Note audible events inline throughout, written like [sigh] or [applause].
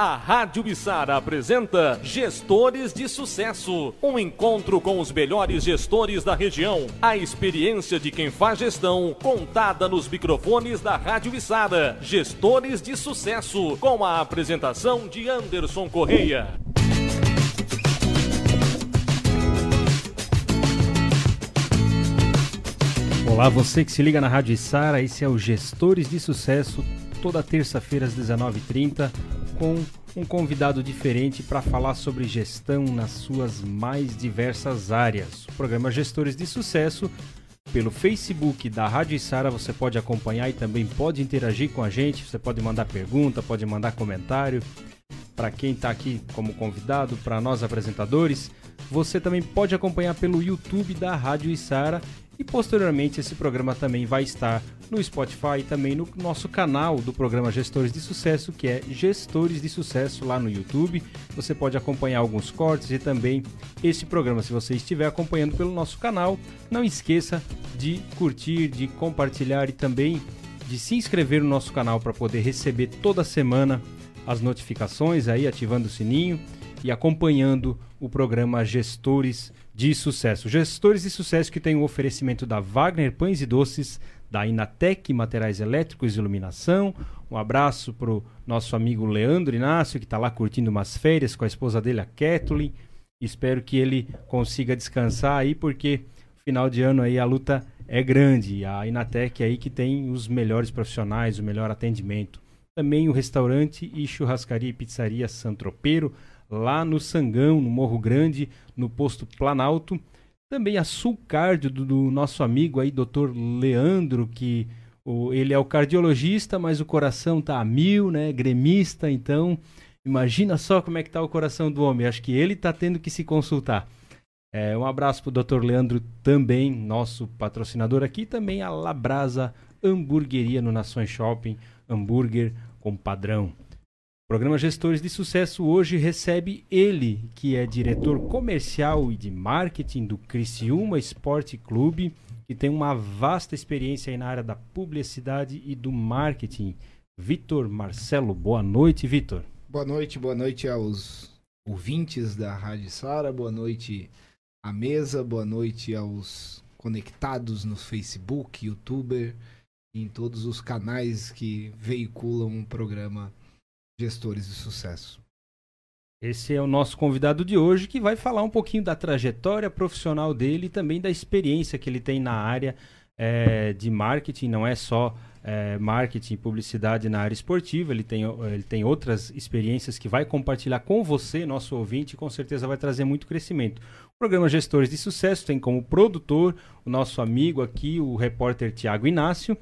A Rádio Bissara apresenta Gestores de Sucesso, um encontro com os melhores gestores da região. A experiência de quem faz gestão, contada nos microfones da Rádio Bissara. Gestores de Sucesso, com a apresentação de Anderson Correia. Olá, você que se liga na Rádio Sara, esse é o Gestores de Sucesso, toda terça-feira às 19h30, com um convidado diferente para falar sobre gestão nas suas mais diversas áreas. O programa Gestores de Sucesso, pelo Facebook da Rádio Sara, você pode acompanhar e também pode interagir com a gente, você pode mandar pergunta, pode mandar comentário. Para quem está aqui como convidado, para nós apresentadores, você também pode acompanhar pelo YouTube da Rádio Isara e posteriormente esse programa também vai estar no Spotify e também no nosso canal do programa Gestores de Sucesso, que é Gestores de Sucesso lá no YouTube. Você pode acompanhar alguns cortes e também esse programa, se você estiver acompanhando pelo nosso canal, não esqueça de curtir, de compartilhar e também de se inscrever no nosso canal para poder receber toda semana as notificações aí, ativando o sininho e acompanhando o programa Gestores de Sucesso. Gestores de Sucesso que tem o oferecimento da Wagner Pães e Doces, da Inatec Materiais Elétricos e Iluminação. Um abraço para o nosso amigo Leandro Inácio, que está lá curtindo umas férias com a esposa dele, a Kathleen. Espero que ele consiga descansar aí, porque final de ano aí a luta é grande. A Inatec aí que tem os melhores profissionais, o melhor atendimento. Também o restaurante e churrascaria e pizzaria Santropeiro, lá no Sangão, no Morro Grande, no posto Planalto. Também a Sulcardio do, do nosso amigo aí, doutor Leandro, que o, ele é o cardiologista, mas o coração tá a mil, né? Gremista, então imagina só como é que tá o coração do homem. Acho que ele tá tendo que se consultar. É, um abraço pro doutor Leandro também, nosso patrocinador aqui, também a Labrasa Hamburgueria no Nações Shopping, hambúrguer com padrão. O programa Gestores de Sucesso hoje recebe ele, que é diretor comercial e de marketing do Criciúma Esporte Clube, que tem uma vasta experiência na área da publicidade e do marketing. Vitor Marcelo, boa noite, Vitor. Boa noite, boa noite aos ouvintes da Rádio Sara, boa noite à mesa, boa noite aos conectados no Facebook, YouTuber, em todos os canais que veiculam o programa gestores de sucesso. Esse é o nosso convidado de hoje que vai falar um pouquinho da trajetória profissional dele e também da experiência que ele tem na área é, de marketing. Não é só é, marketing e publicidade na área esportiva, ele tem, ele tem outras experiências que vai compartilhar com você, nosso ouvinte, e com certeza vai trazer muito crescimento. O programa Gestores de Sucesso tem como produtor o nosso amigo aqui, o repórter Tiago Inácio,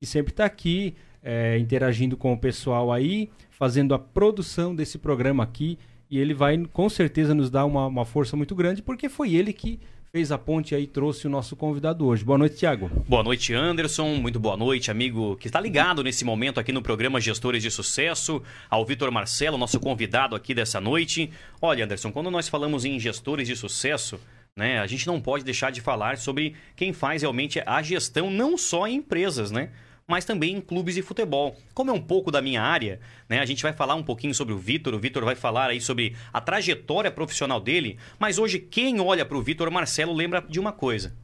que sempre está aqui é, interagindo com o pessoal aí, fazendo a produção desse programa aqui. E ele vai com certeza nos dar uma, uma força muito grande, porque foi ele que fez a ponte aí trouxe o nosso convidado hoje. Boa noite, Tiago. Boa noite, Anderson. Muito boa noite, amigo que está ligado nesse momento aqui no programa Gestores de Sucesso, ao Vitor Marcelo, nosso convidado aqui dessa noite. Olha, Anderson, quando nós falamos em gestores de sucesso, né, a gente não pode deixar de falar sobre quem faz realmente a gestão não só em empresas, né? Mas também em clubes de futebol. Como é um pouco da minha área, né, a gente vai falar um pouquinho sobre o Vitor, o Vitor vai falar aí sobre a trajetória profissional dele, mas hoje quem olha para o Vitor Marcelo lembra de uma coisa.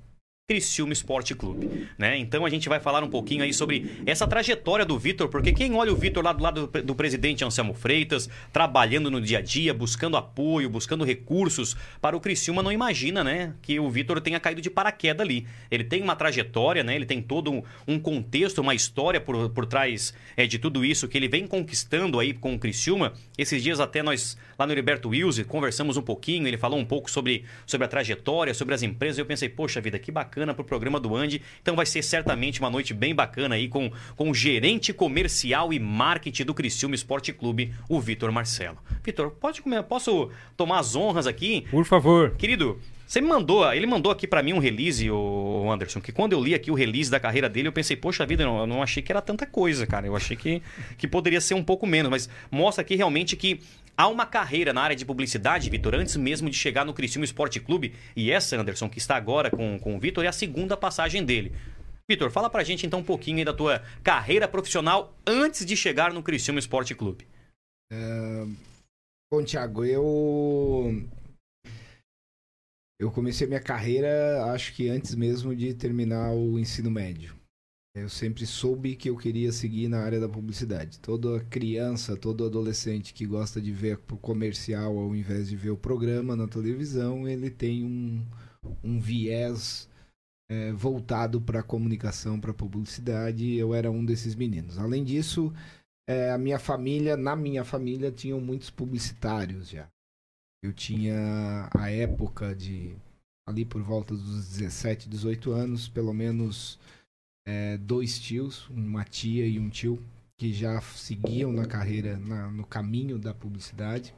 Criciúma Esporte Clube, né? Então a gente vai falar um pouquinho aí sobre essa trajetória do Vitor, porque quem olha o Vitor lá do lado do, presidente Anselmo Freitas, trabalhando no dia a dia, buscando apoio, buscando recursos para o Criciúma, não imagina, né, que o Vitor tenha caído de paraquedas ali. Ele tem uma trajetória, né? Ele tem todo um, contexto, uma história por, por trás é, de tudo isso que ele vem conquistando aí com o Criciúma. Esses dias até nós lá no Heriberto Wilson conversamos um pouquinho, ele falou um pouco sobre, sobre a trajetória, sobre as empresas, eu pensei, poxa vida, que bacana bacana para o programa do Andy. Então vai ser certamente uma noite bem bacana aí com, com o gerente comercial e marketing do Criciúma Esporte Clube, o Vitor Marcelo. Vitor, pode comer, posso tomar as honras aqui? Por favor. Querido, você me mandou, ele mandou aqui para mim um release, o Anderson, que quando eu li aqui o release da carreira dele, eu pensei, poxa vida, eu não achei que era tanta coisa, cara. Eu achei que, que poderia ser um pouco menos, mas mostra aqui realmente que há uma carreira na área de publicidade, Vitor, antes mesmo de chegar no Criciúma Esporte Clube. E essa, Anderson, que está agora com, com o Vitor, é a segunda passagem dele. Vitor, fala pra gente então um pouquinho da tua carreira profissional antes de chegar no Criciúma Esporte Clube. É... Bom, Thiago, eu. Eu comecei minha carreira, acho que antes mesmo de terminar o ensino médio. Eu sempre soube que eu queria seguir na área da publicidade. Toda criança, todo adolescente que gosta de ver o comercial ao invés de ver o programa na televisão, ele tem um, um viés é, voltado para a comunicação, para a publicidade. Eu era um desses meninos. Além disso, é, a minha família, na minha família, tinham muitos publicitários já. Eu tinha a época de ali por volta dos 17, 18 anos, pelo menos é, dois tios, uma tia e um tio, que já seguiam na carreira, na, no caminho da publicidade.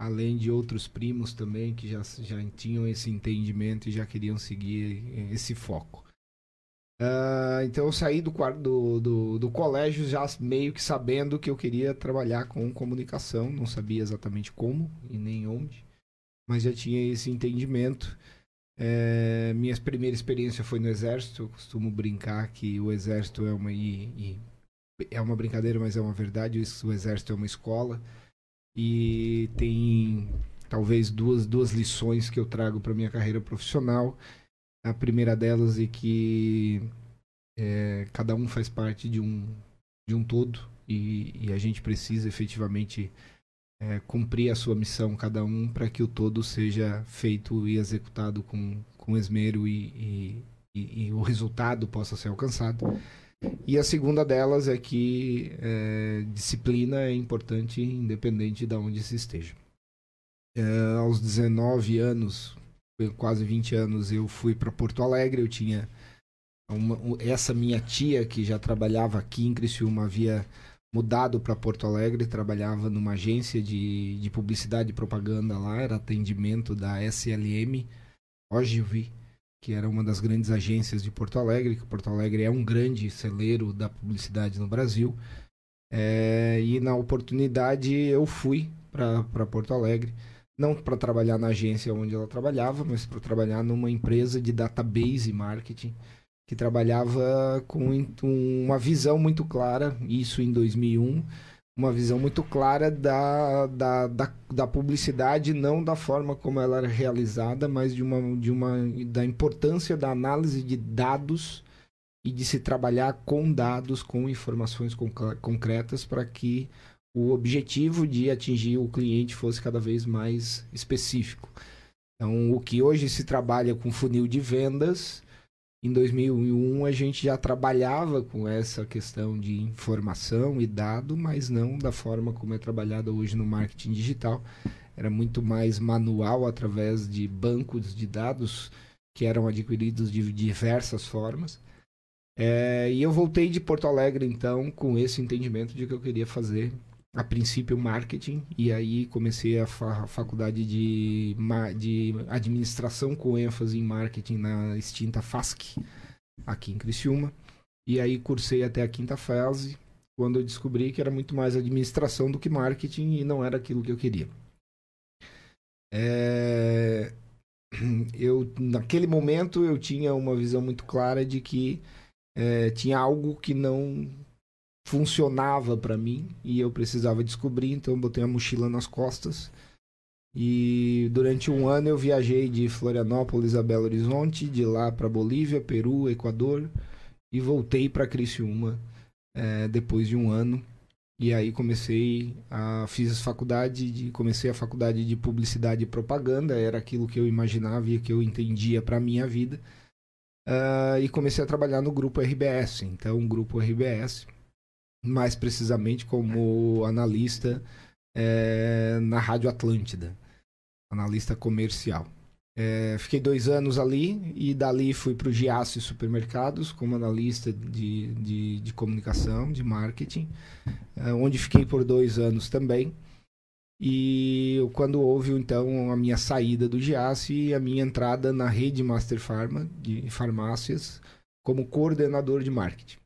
Além de outros primos também que já, já tinham esse entendimento e já queriam seguir esse foco. Uh, então eu saí do, do, do, do, colégio já meio que sabendo que eu queria trabalhar com comunicação, não sabia exatamente como e nem onde, mas já tinha esse entendimento. É, minha primeira experiência foi no exército. Eu costumo brincar que o exército é uma e, e é uma brincadeira, mas é uma verdade. O exército é uma escola e tem talvez duas duas lições que eu trago para minha carreira profissional. A primeira delas é que é, cada um faz parte de um de um todo e, e a gente precisa efetivamente é, cumprir a sua missão, cada um, para que o todo seja feito e executado com, com esmero e, e, e, o resultado possa ser alcançado. E a segunda delas é que é, disciplina é importante, independente de onde se esteja. É, aos 19 anos, quase 20 anos, eu fui para Porto Alegre. Eu tinha uma, essa minha tia que já trabalhava aqui em Criciúma havia mudado para Porto Alegre, trabalhava numa agência de, de publicidade e propaganda lá, era atendimento da SLM, Ogilvy, que era uma das grandes agências de Porto Alegre, que Porto Alegre é um grande celeiro da publicidade no Brasil. É, e na oportunidade eu fui para Porto Alegre, não para trabalhar na agência onde ela trabalhava, mas para trabalhar numa empresa de database marketing que trabalhava com uma visão muito clara, isso em 2001, uma visão muito clara da, da, da, da, publicidade, não da forma como ela era realizada, mas de uma, de uma, da importância da análise de dados e de se trabalhar com dados, com informações concretas para que o objetivo de atingir o cliente fosse cada vez mais específico. Então, o que hoje se trabalha com funil de vendas, em 2001 a gente já trabalhava com essa questão de informação e dado, mas não da forma como é trabalhada hoje no marketing digital. Era muito mais manual através de bancos de dados que eram adquiridos de diversas formas. É, e eu voltei de Porto Alegre então com esse entendimento de que eu queria fazer a princípio marketing e aí comecei a, fa faculdade de, de administração com ênfase em marketing na extinta FASC aqui em Criciúma. E aí cursei até a quinta fase quando eu descobri que era muito mais administração do que marketing e não era aquilo que eu queria. É... [clears throat] eu naquele momento eu tinha uma visão muito clara de que é, tinha algo que não funcionava para mim e eu precisava descobrir, então eu botei a mochila nas costas. E durante um ano eu viajei de Florianópolis a Belo Horizonte, de lá para Bolívia, Peru, Equador e voltei para Criciúma é, depois de um ano. E aí comecei a fiz faculdade de comecei a faculdade de publicidade e propaganda, era aquilo que eu imaginava e que eu entendia para minha vida. Uh, e comecei a trabalhar no grupo RBS. Então, grupo RBS mais precisamente como analista é, na Rádio Atlântida, analista comercial. É, fiquei dois anos ali e dali fui para o Giasse Supermercados como analista de, de, de comunicação, de marketing, é, onde fiquei por dois anos também. E quando houve então a minha saída do Giasse e a minha entrada na rede Master Pharma de farmácias como coordenador de marketing.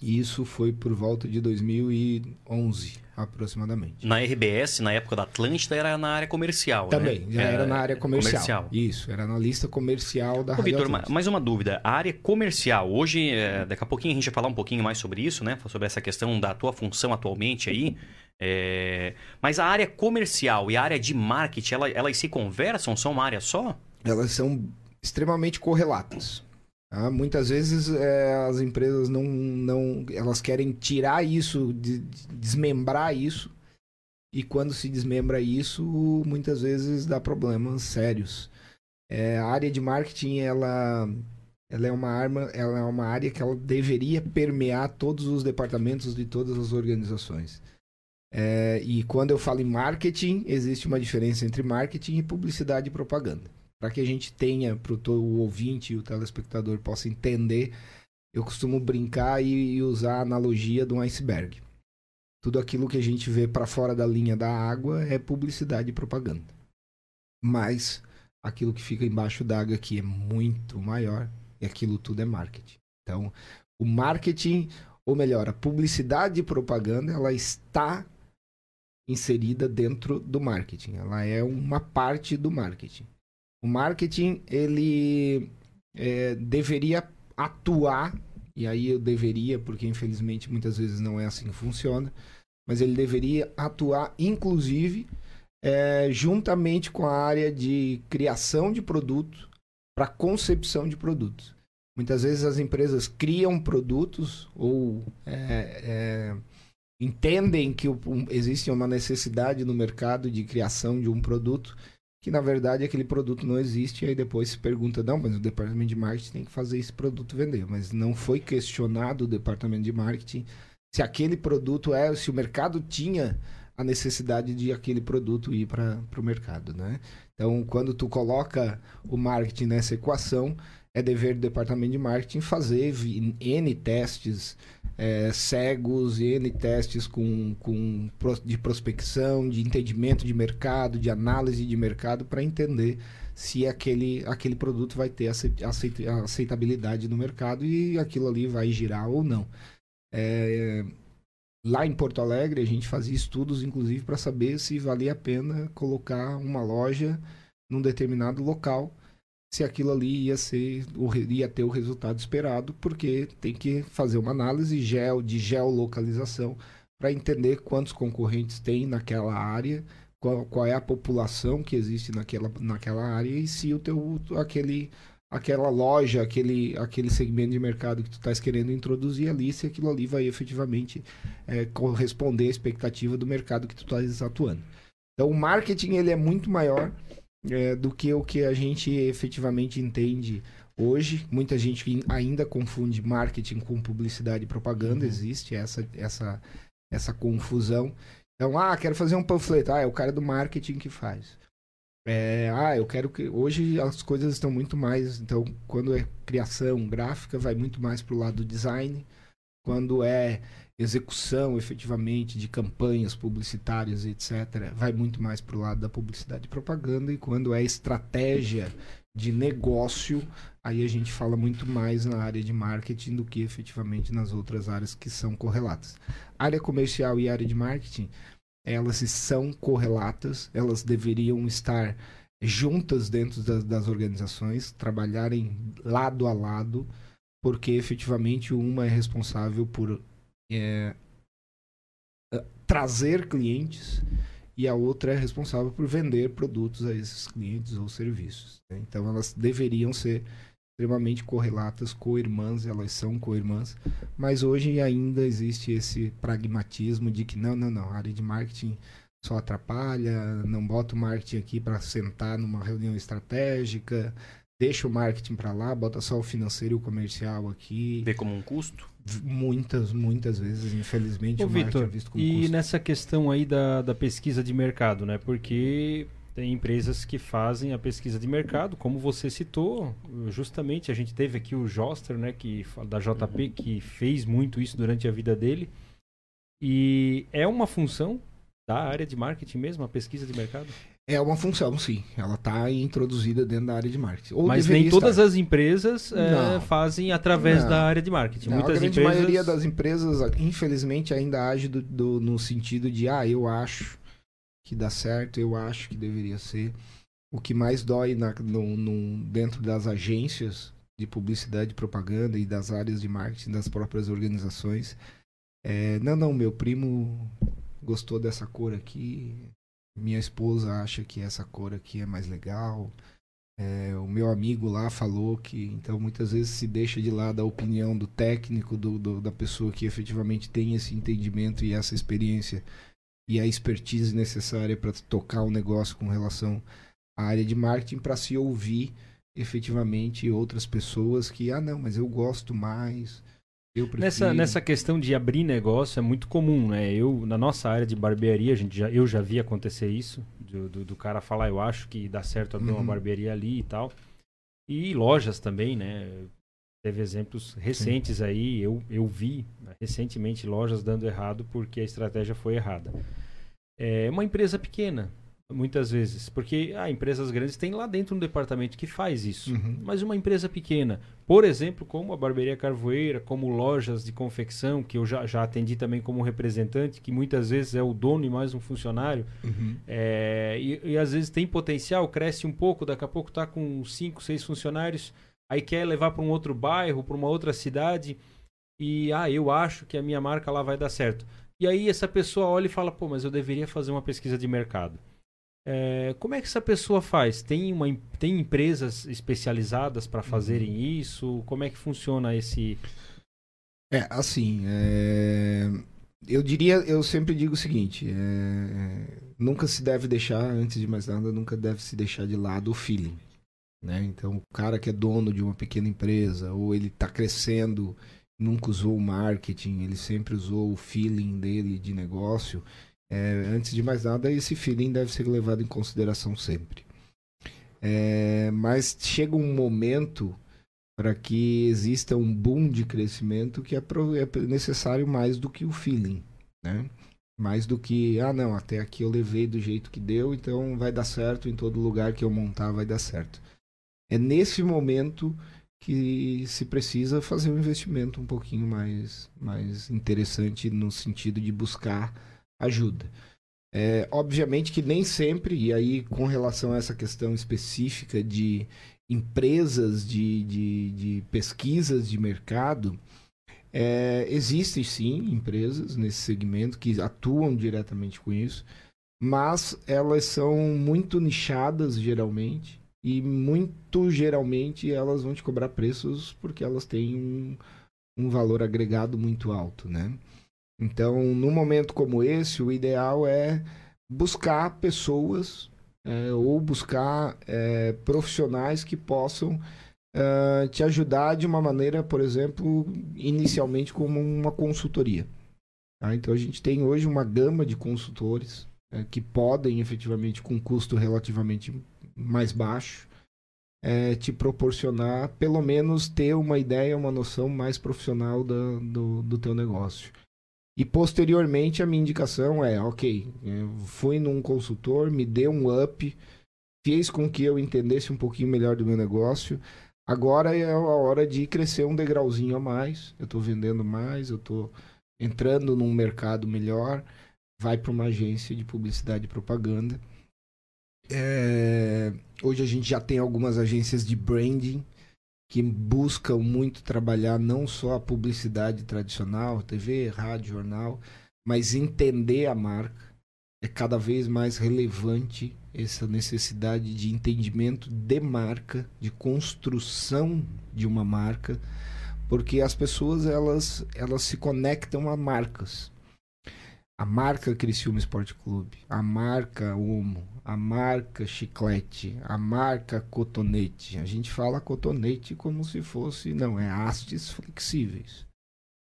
E isso foi por volta de 2011, aproximadamente. Na RBS, na época da Atlântida, era na área comercial, né? Também, né? já era, era, na área comercial. comercial. Isso, era na lista comercial da Ô, Vitor, mais uma dúvida. A área comercial, hoje, é, daqui a pouquinho a gente vai falar um pouquinho mais sobre isso, né? Sobre essa questão da tua função atualmente aí. É, Mas a área comercial e a área de marketing, ela- elas se conversam? São uma área só? elas são extremamente correlatas. Tá? Muitas vezes é, as empresas não, não. Elas querem tirar isso, de- de- desmembrar isso. E quando se desmembra isso, muitas vezes dá problemas sérios. É, a área de marketing, ela, ela é uma arma, ela é uma área que ela deveria permear todos os departamentos de todas as organizações. É, e quando eu falo em marketing, existe uma diferença entre marketing e publicidade e propaganda. Para que a gente tenha, para o ouvinte e o telespectador possa entender, eu costumo brincar e, e usar a analogia de um iceberg. Tudo aquilo que a gente vê para fora da linha da água é publicidade e propaganda. Mas aquilo que fica embaixo d'água que é muito maior, e aquilo tudo é marketing. Então, o marketing, ou melhor, a publicidade e propaganda, ela está inserida dentro do marketing. Ela é uma parte do marketing. O marketing, ele é, deveria atuar, e aí eu deveria, porque infelizmente muitas vezes não é assim que funciona, mas ele deveria atuar, inclusive, é, juntamente com a área de criação de produtos para concepção de produtos. Muitas vezes as empresas criam produtos ou é, é, entendem que o- um- existe uma necessidade no mercado de criação de um produto que na verdade aquele produto não existe e aí depois se pergunta não, mas o departamento de marketing tem que fazer esse produto vender, mas não foi questionado o departamento de marketing se aquele produto é, se o mercado tinha a necessidade de aquele produto ir para o mercado, né? Então, quando tu coloca o marketing nessa equação, é dever do departamento de marketing fazer N testes é, cegos, N testes com, com de prospecção, de entendimento de mercado, de análise de mercado, para entender se aquele, aquele produto vai ter aceit- aceit- aceitabilidade no mercado e aquilo ali vai girar ou não. É, lá em Porto Alegre, a gente fazia estudos, inclusive, para saber se valia a pena colocar uma loja num determinado local, se aquilo ali ia ser ia ter o resultado esperado, porque tem que fazer uma análise geo, de geolocalização para entender quantos concorrentes tem naquela área, qual, qual é a população que existe naquela, naquela área e se o teu aquele aquela loja, aquele, aquele segmento de mercado que tu estás querendo introduzir ali, se aquilo ali vai efetivamente é, corresponder à expectativa do mercado que tu estás atuando. Então, o marketing ele é muito maior é, do que o que a gente efetivamente entende hoje. Muita gente in- ainda confunde marketing com publicidade e propaganda. Existe essa, essa, essa confusão. Então, ah, quero fazer um panfleto. Ah, é o cara do marketing que faz. É, ah, eu quero que. Hoje as coisas estão muito mais. Então, quando é criação gráfica, vai muito mais para o lado do design. Quando é execução efetivamente de campanhas publicitárias, etc., vai muito mais para o lado da publicidade e propaganda. E quando é estratégia de negócio, aí a gente fala muito mais na área de marketing do que efetivamente nas outras áreas que são correlatas. Área comercial e área de marketing elas são correlatas, elas deveriam estar juntas dentro das, das organizações, trabalharem lado a lado, porque efetivamente uma é responsável por é, trazer clientes e a outra é responsável por vender produtos a esses clientes ou serviços. né? Então elas deveriam ser extremamente correlatas, co-irmãs, elas são co-irmãs, mas hoje ainda existe esse pragmatismo de que não, não, não, a área de marketing só atrapalha, não bota o marketing aqui para sentar numa reunião estratégica, deixa o marketing para lá, bota só o financeiro e o comercial aqui. Vê como um custo? Muitas, muitas vezes, infelizmente, Ô, o marketing é visto como e custo. nessa questão aí da, da pesquisa de mercado, né? Porque tem empresas que fazem a pesquisa de mercado, como você citou, justamente a gente teve aqui o Joster, né, que da JP, que fez muito isso durante a vida dele. E é uma função da área de marketing mesmo, a pesquisa de mercado? É uma função, sim. Ela está introduzida dentro da área de marketing. Ou Mas nem todas estar. as empresas Não. fazem através Não. da área de marketing. Não, Muitas a grande empresas maioria das empresas, infelizmente, ainda age do, do- no sentido de, ah, eu acho que dá certo, eu acho que deveria ser. O que mais dói na- no- no- dentro das agências de publicidade e propaganda e das áreas de marketing das próprias organizações é, não, não, meu primo gostou dessa cor aqui, minha esposa acha que essa cor aqui é mais legal. É, o meu amigo lá falou que, então, muitas vezes se deixa de lado a opinião do técnico, do, do, da pessoa que efetivamente tem esse entendimento e essa experiência e a expertise necessária para tocar o negócio com relação à área de marketing, para se ouvir efetivamente outras pessoas que, ah, não, mas eu gosto mais. Prefiro... Nessa, nessa questão de abrir negócio é muito comum, né? Eu, na nossa área de barbearia, a gente já, eu já vi acontecer isso, do, do, do cara falar, eu acho que dá certo abrir uhum. uma barbearia ali e tal. E lojas também, né? Teve exemplos recentes Sim. aí, eu, eu vi né, recentemente lojas dando errado porque a estratégia foi errada. É uma empresa pequena, Muitas vezes. Porque ah, empresas grandes têm lá dentro um departamento que faz isso. Uhum. Mas uma empresa pequena, por exemplo, como a Barbearia Carvoeira, como lojas de confecção, que eu já, já atendi também como representante, que muitas vezes é o dono e mais um funcionário, uhum. é, e, e, às vezes tem potencial, cresce um pouco, daqui a pouco está com cinco, seis funcionários, aí quer levar para um outro bairro, para uma outra cidade, e ah, eu acho que a minha marca lá vai dar certo. E aí essa pessoa olha e fala, pô, mas eu deveria fazer uma pesquisa de mercado. É, como é que essa pessoa faz? Tem, uma, tem empresas especializadas para fazerem uhum. isso? Como é que funciona esse. É, assim. É... Eu diria, eu sempre digo o seguinte: é... nunca se deve deixar, antes de mais nada, nunca deve se deixar de lado o feeling. Né? Então, o cara que é dono de uma pequena empresa, ou ele está crescendo, nunca usou o marketing, ele sempre usou o feeling dele de negócio é, antes de mais nada, esse feeling deve ser levado em consideração sempre. É, mas chega um momento para que exista um boom de crescimento que é, é, necessário mais do que o feeling, né? Mais do que, ah, não, até aqui eu levei do jeito que deu, então vai dar certo em todo lugar que eu montar vai dar certo. É nesse momento que se precisa fazer um investimento um pouquinho mais, mais interessante no sentido de buscar ajuda. É, obviamente que nem sempre, e aí com relação a essa questão específica de empresas de, de, de pesquisas de mercado, é, existem sim empresas nesse segmento que atuam diretamente com isso, mas elas são muito nichadas geralmente e muito geralmente elas vão te cobrar preços porque elas têm um, um valor agregado muito alto, né? Então, num momento como esse, o ideal é buscar pessoas é, ou buscar é, profissionais que possam é, te ajudar de uma maneira, por exemplo, inicialmente como uma consultoria. Tá? Então, a gente tem hoje uma gama de consultores é, que podem, efetivamente, com custo relativamente mais baixo, é, te proporcionar, pelo menos, ter uma ideia, uma noção mais profissional do, do, do teu negócio. E posteriormente a minha indicação é, ok, fui num consultor, me deu um up, fez com que eu entendesse um pouquinho melhor do meu negócio. Agora é a hora de crescer um degrauzinho a mais. Eu estou vendendo mais, eu estou entrando num mercado melhor. Vai para uma agência de publicidade e propaganda. É... Hoje a gente já tem algumas agências de branding que buscam muito trabalhar não só a publicidade tradicional, TV, rádio, jornal, mas entender a marca. É cada vez mais relevante essa necessidade de entendimento de marca, de construção de uma marca, porque as pessoas elas, elas se conectam a marcas a marca Criciúma Esporte Clube, a marca Omo, a marca Chiclete, a marca Cotonete. A gente fala cotonete como se fosse, não, é hastes flexíveis.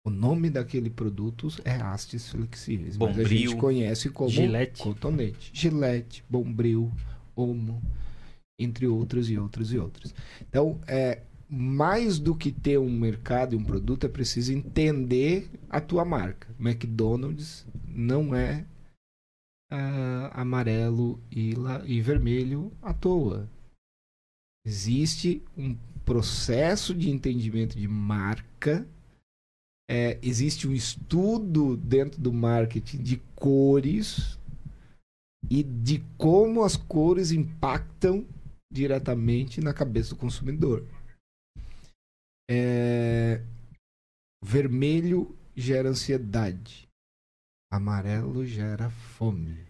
O nome daquele produto é hastes flexíveis, Bombril, mas a gente conhece como Gillette. cotonete. Gillette, Bombril, Omo, entre outras e outras e outras. Então, é, mais do que ter um mercado e um produto, é preciso entender a tua marca. McDonald's não é uh, amarelo e, e vermelho à toa. Existe um processo de entendimento de marca, é, existe um estudo dentro do marketing de cores e de como as cores impactam diretamente na cabeça do consumidor. É... Vermelho gera ansiedade. Amarelo gera fome.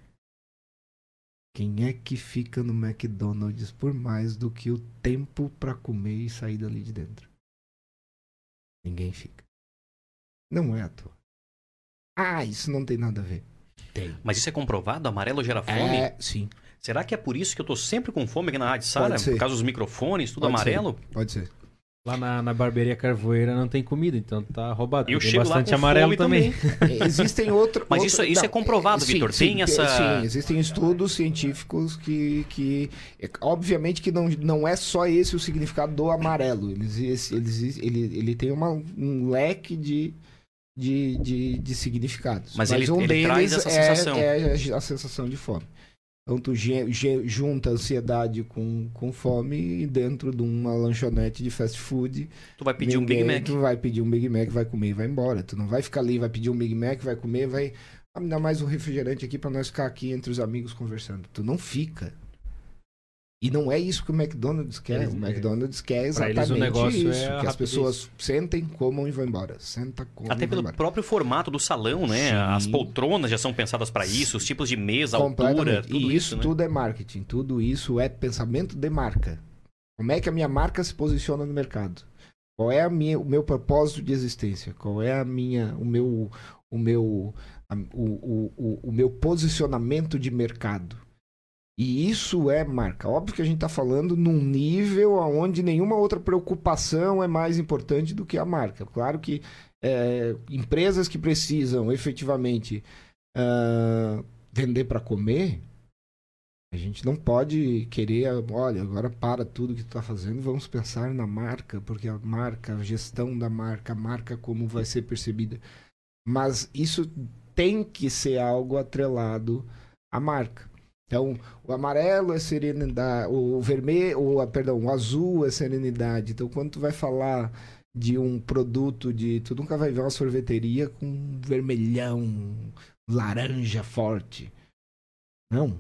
Quem é que fica no McDonald's por mais do que o tempo para comer e sair dali de dentro? Ninguém fica. Não é à toa. Ah, isso não tem nada a ver. Tem. Mas isso é comprovado? Amarelo gera fome? É, sim. Será que é por isso que eu tô sempre com fome aqui na Rádio Sara? Por causa dos microfones, tudo Pode amarelo? ser, Pode ser. Lá na, na barbearia Carvoeira não tem comida, então tá roubado. E eu Tem chego lá bastante com amarelo fome também. também. [laughs] Existem outros. Mas isso- isso é comprovado, Vitor? Tem essa- Sim, existem estudos científicos que. que é, obviamente que não, não é só esse o significado do amarelo. Eles, eles, ele, ele tem uma, um leque de. De, de, de significados. Mas ele- um ele deles traz essa é, sensação. é a sensação de fome. Então junta ansiedade com, com fome e dentro de uma lanchonete de fast food Tu vai pedir um Big Ninguém- Mac. Tu vai pedir um Big Mac, vai comer e vai embora. Tu não vai ficar ali, vai pedir um Big Mac, vai comer, vai. Ah, me dá mais um refrigerante aqui pra nós ficar aqui entre os amigos conversando. Tu não fica. E não é isso que o McDonald's quer. Eles- o McDonald's quer exatamente eles o negócio isso. é que as pessoas sentem, comam e vão embora. Senta, comam Até e pelo embora. próprio formato do salão, né? Sim. As poltronas já são pensadas para isso, os tipos de mesa, altura, tudo e isso, isso né? tudo é marketing. Tudo isso é pensamento de marca. Como é que a minha marca se posiciona no mercado? Qual é a minha, o meu propósito de existência? Qual é a minha, o meu, o meu, a- o, o, o, o meu posicionamento de mercado? E isso é marca. Óbvio que a gente está falando num nível onde nenhuma outra preocupação é mais importante do que a marca. Claro que é, empresas que precisam efetivamente ah, vender para comer, a gente não pode querer, olha, agora para tudo que tu está fazendo, vamos pensar na marca, porque a marca, a gestão da marca, a marca como vai ser percebida. Mas isso tem que ser algo atrelado à marca. Então, o amarelo é serenidade, o vermelho, o, perdão, o azul é serenidade. Então, quando tu vai falar de um produto de, tu nunca vai ver uma sorveteria com vermelhão, laranja forte. Não.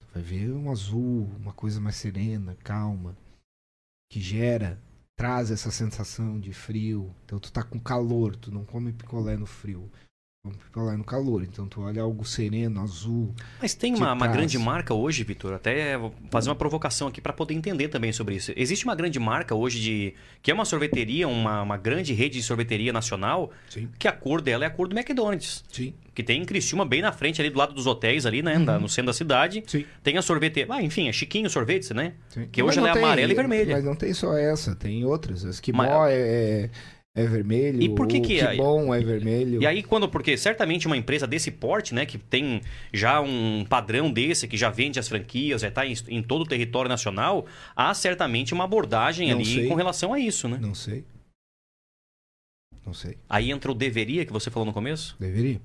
Tu vai ver um azul, uma coisa mais serena, calma, que gera, traz essa sensação de frio. Então tu tá com calor, tu não come picolé no frio. Come picolé no calor. Então tu olha algo sereno, azul. Mas tem te uma, uma grande marca hoje, Vitor, até vou fazer uma provocação aqui para poder entender também sobre isso. Existe uma grande marca hoje de que é uma sorveteria, uma, uma grande rede de sorveteria nacional, Sim. que a cor dela é a cor do McDonald's. Sim. Que tem em Criciúma, bem na frente, ali do lado dos hotéis, ali, né? da- no centro da cidade. Sim. Tem a sorveteria. Ah, enfim, é Chiquinho Sorvetes, né? Sim. Que hoje ela é tem- amarela e vermelha. Mas não tem só essa, tem outras. As que Mas- é, é, é vermelho. E por que o que- bom é vermelho. E aí, quando. Porque certamente uma empresa desse porte, né? Que tem já um padrão desse, que já vende as franquias, já está em, em todo o território nacional, há certamente uma abordagem Não ali sei. com relação a isso, né? Não sei. Não sei. Aí entra o deveria que você falou no começo? Deveria.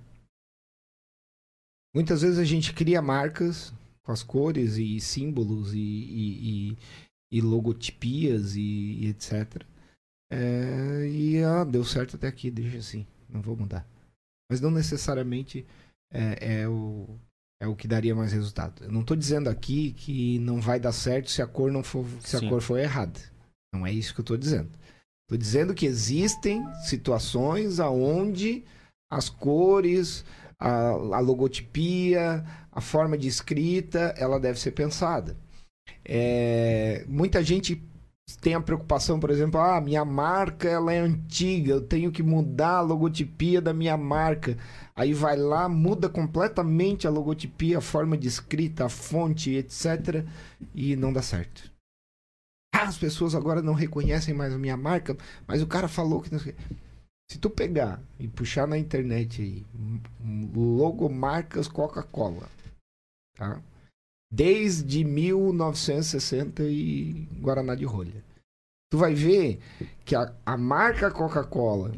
Muitas vezes a gente cria marcas com as cores e símbolos e, e, e- e logotipias e etc. É, e ah, deu certo até aqui, deixa assim, não vou mudar. Mas não necessariamente é, é o, é o que daria mais resultado. Eu não estou dizendo aqui que não vai dar certo se a cor não for se Sim. a cor for errada. Não é isso que eu estou dizendo. Estou dizendo que existem situações aonde as cores, a, a logotipia, a forma de escrita, ela deve ser pensada. É, muita gente tem a preocupação, por exemplo, ah, minha marca ela é antiga, eu tenho que mudar a logotipia da minha marca. Aí vai lá, muda completamente a logotipia, a forma de escrita, a fonte, etc. E não dá certo. Ah, as pessoas agora não reconhecem mais a minha marca, mas o cara falou que não sei. Se tu pegar e puxar na internet aí, logomarcas Coca-Cola, tá? Desde 1960 e Guaraná de rolha. Tu vai ver que a, a marca Coca-Cola,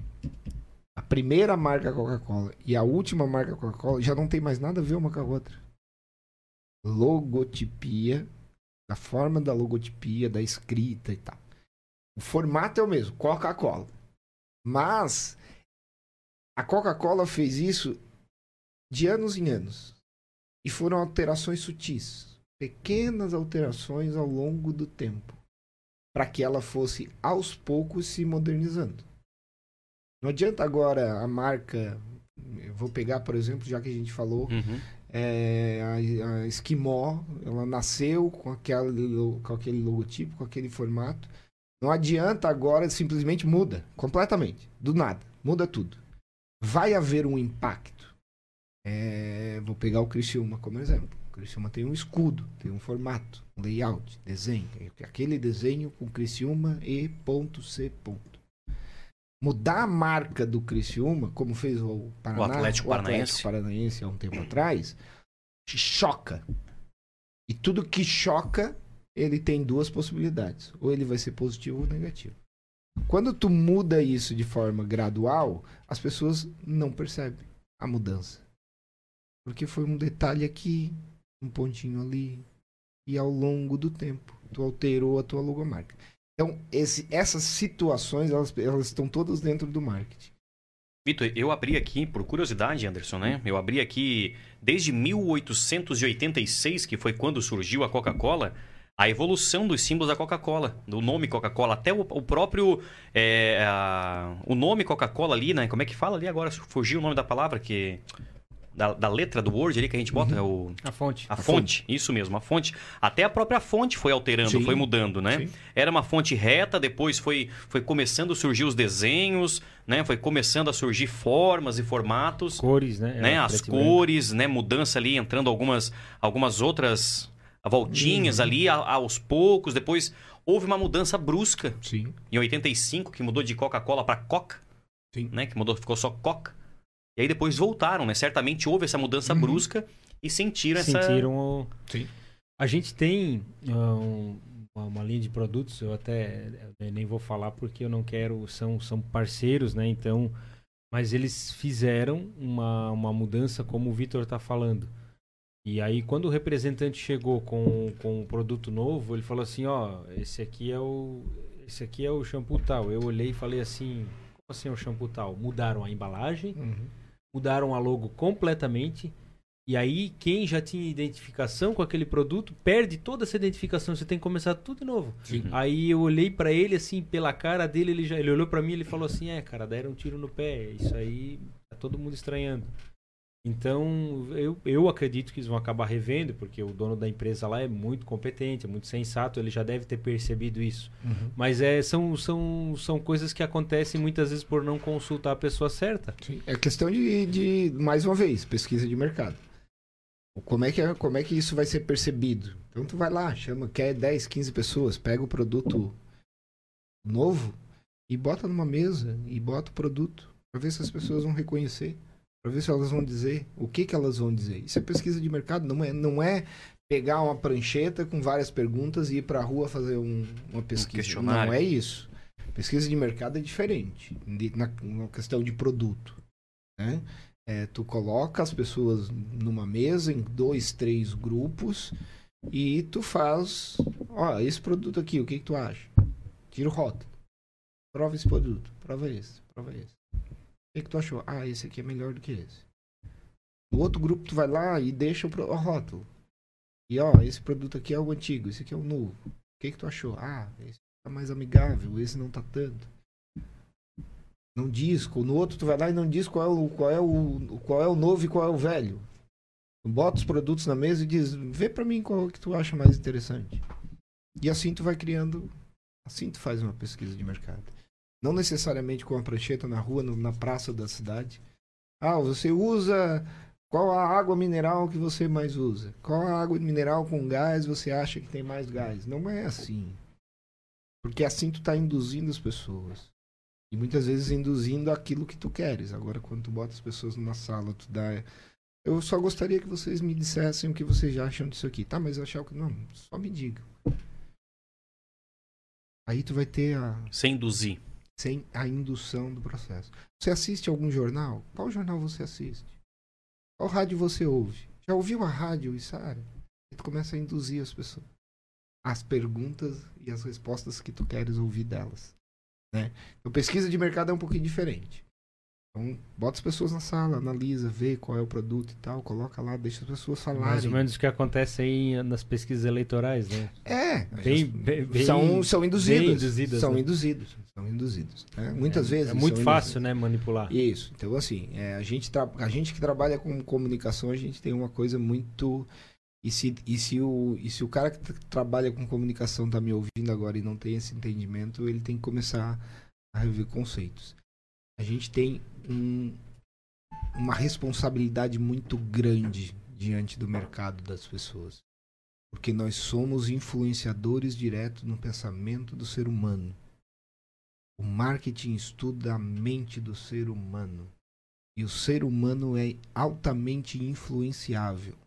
a primeira marca Coca-Cola e a última marca Coca-Cola já não tem mais nada a ver uma com a outra. Logotipia, da forma da logotipia, da escrita e tal. O formato é o mesmo, Coca-Cola. Mas a Coca-Cola fez isso de anos em anos. E foram alterações sutis, pequenas alterações ao longo do tempo, para que ela fosse aos poucos se modernizando. Não adianta agora a marca Eu vou pegar, por exemplo, já que a gente falou, Uhum. é, a, a Esquimó, ela nasceu com aquele, com aquele logotipo, com aquele formato. Não adianta agora, simplesmente muda completamente, do nada, muda tudo. Vai haver um impacto. É, vou pegar o Criciúma como exemplo. O Criciúma tem um escudo, tem um formato, um layout, desenho. Aquele desenho com Criciúma e ponto C ponto. Mudar a marca do Criciúma, como fez o Paraná, Atlético Paranaense. Paranaense há um tempo atrás, te choca. E tudo que choca, ele tem duas possibilidades. Ou ele vai ser positivo ou negativo. Quando tu muda isso de forma gradual, as pessoas não percebem a mudança. Porque foi um detalhe aqui, um pontinho ali, e ao longo do tempo, tu alterou a tua logomarca. Então, esse- essas situações, elas, elas estão todas dentro do marketing. Vitor, eu abri aqui, por curiosidade, Anderson, né? Eu abri aqui desde 1886, que foi quando surgiu a Coca-Cola, a evolução dos símbolos da Coca-Cola, do nome Coca-Cola, até o, o próprio. é, a- o nome Coca-Cola ali, né? Como é que fala ali agora? Fugiu o nome da palavra que. Da, da letra do Word ali que a gente bota, é o. A fonte. A fonte, isso mesmo, a fonte. Até a própria fonte foi alterando, Sim. foi mudando, né? Sim. Era uma fonte reta, depois foi, foi começando a surgir os desenhos, né? Foi começando a surgir formas e formatos, Cores, né? né? Era As cores, né? Mudança ali, entrando algumas, algumas outras voltinhas Uhum. ali a- aos poucos. Depois houve uma mudança brusca Sim. em 85, que mudou de Coca-Cola para Coca, Sim. né? Que mudou, ficou só Coca. E aí depois voltaram, né? Certamente houve essa mudança Uhum. brusca e sentiram essa... Sentiram o... Sim. A gente tem ah, um- uma, linha de produtos, eu até eh, nem vou falar porque eu não quero, são, são parceiros, né? Então, mas eles fizeram uma, uma mudança como o Vitor está falando. E aí, quando o representante chegou com, com um produto novo, ele falou assim, ó, esse aqui é o esse aqui é o shampoo tal. Eu olhei e falei assim, como assim é o shampoo tal? Mudaram a embalagem, Uhum. Mudaram a logo completamente. E aí, quem já tinha identificação com aquele produto, perde toda essa identificação. Você tem que começar tudo de novo. Sim. Aí eu olhei pra ele, assim, pela cara dele, ele, já, ele olhou pra mim e ele falou assim: É, cara, deram um tiro no pé. Isso aí tá todo mundo estranhando. Então, eu, eu acredito que eles vão acabar revendo, porque o dono da empresa lá é muito competente, é muito sensato, ele já deve ter percebido isso. Uhum. Mas é, são, são, são coisas que acontecem muitas vezes por não consultar a pessoa certa. Sim. É questão de, de, mais uma vez, pesquisa de mercado. Como é, que, é- como é que isso vai ser percebido? Então tu vai lá, chama, quer 10, 15 pessoas, pega o produto novo e bota numa mesa e bota o produto para ver se as pessoas vão reconhecer, para ver se elas vão dizer o que que elas vão dizer. Isso é pesquisa de mercado, não é, não é pegar uma prancheta com várias perguntas e ir para a rua fazer um- uma pesquisa. questionário. não é isso. Pesquisa de mercado é diferente de- na, na questão de produto, né? É, tu coloca as pessoas numa mesa em dois, três grupos e tu faz, ó, esse produto aqui, o que, que tu acha? Tira o rótulo. Prova esse produto, prova esse, prova esse. O que, que tu achou? Ah, esse aqui é melhor do que esse. No outro grupo tu vai lá e deixa o, rótulo. E ó, esse produto aqui é o antigo, esse aqui é o novo. O que, que tu achou? Ah, esse tá mais amigável, esse não tá tanto. Não diz, no outro tu vai lá e não diz qual é o, qual é o, qual é o novo e qual é o velho. Tu bota os produtos na mesa e diz, vê pra mim qual que tu acha mais interessante. E assim tu vai criando, assim tu faz uma pesquisa de mercado. Não necessariamente com a prancheta na rua, no- na praça da cidade. Ah, você usa qual a água mineral que você mais usa? Qual a água mineral com gás você acha que tem mais gás? Não é assim. Porque assim tu tá induzindo as pessoas. E muitas vezes induzindo aquilo que tu queres. Agora, quando tu bota as pessoas numa sala, tu dá. Eu só gostaria que vocês me dissessem o que vocês acham disso aqui. Tá, mas achar o que. Não, só me digam. Aí tu vai ter a, Sem induzir. Sem a indução do processo. Você assiste algum jornal? Qual jornal você assiste? Qual rádio você ouve? Já ouviu a rádio, Isara? E tu começa a induzir as pessoas. As perguntas e as respostas que tu queres ouvir delas. Né? Então, pesquisa de mercado é um pouquinho diferente. Então, bota as pessoas na sala, analisa, vê qual é o produto e tal, coloca lá, deixa as pessoas falarem. Mais ou menos o que acontece aí nas pesquisas eleitorais, né? É, Bem, bem, são, são induzidos. bem induzidas, são né? induzidos. São induzidos. né? Muitas vezes. É muito fácil, né, manipular. induzidos. Isso. Então, assim, é, a, gente a gente que trabalha com comunicação, a gente tem uma coisa muito. E se, e se, o, e se o cara que tra- trabalha com comunicação tá me ouvindo agora e não tem esse entendimento, ele tem que começar a rever conceitos. A gente tem um, uma responsabilidade muito grande diante do mercado das pessoas. Porque nós somos influenciadores diretos no pensamento do ser humano. O marketing estuda a mente do ser humano. E o ser humano é altamente influenciável.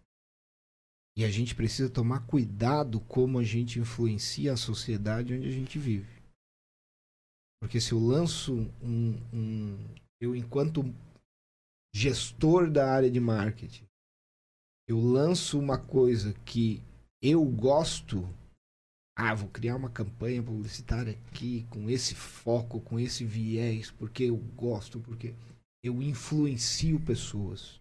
E a gente precisa tomar cuidado como a gente influencia a sociedade onde a gente vive. Porque se eu lanço um. um eu, enquanto gestor da área de marketing, eu lanço uma coisa que eu gosto. Ah, vou criar uma campanha publicitária aqui com esse foco, com esse viés, porque eu gosto, porque eu influencio pessoas.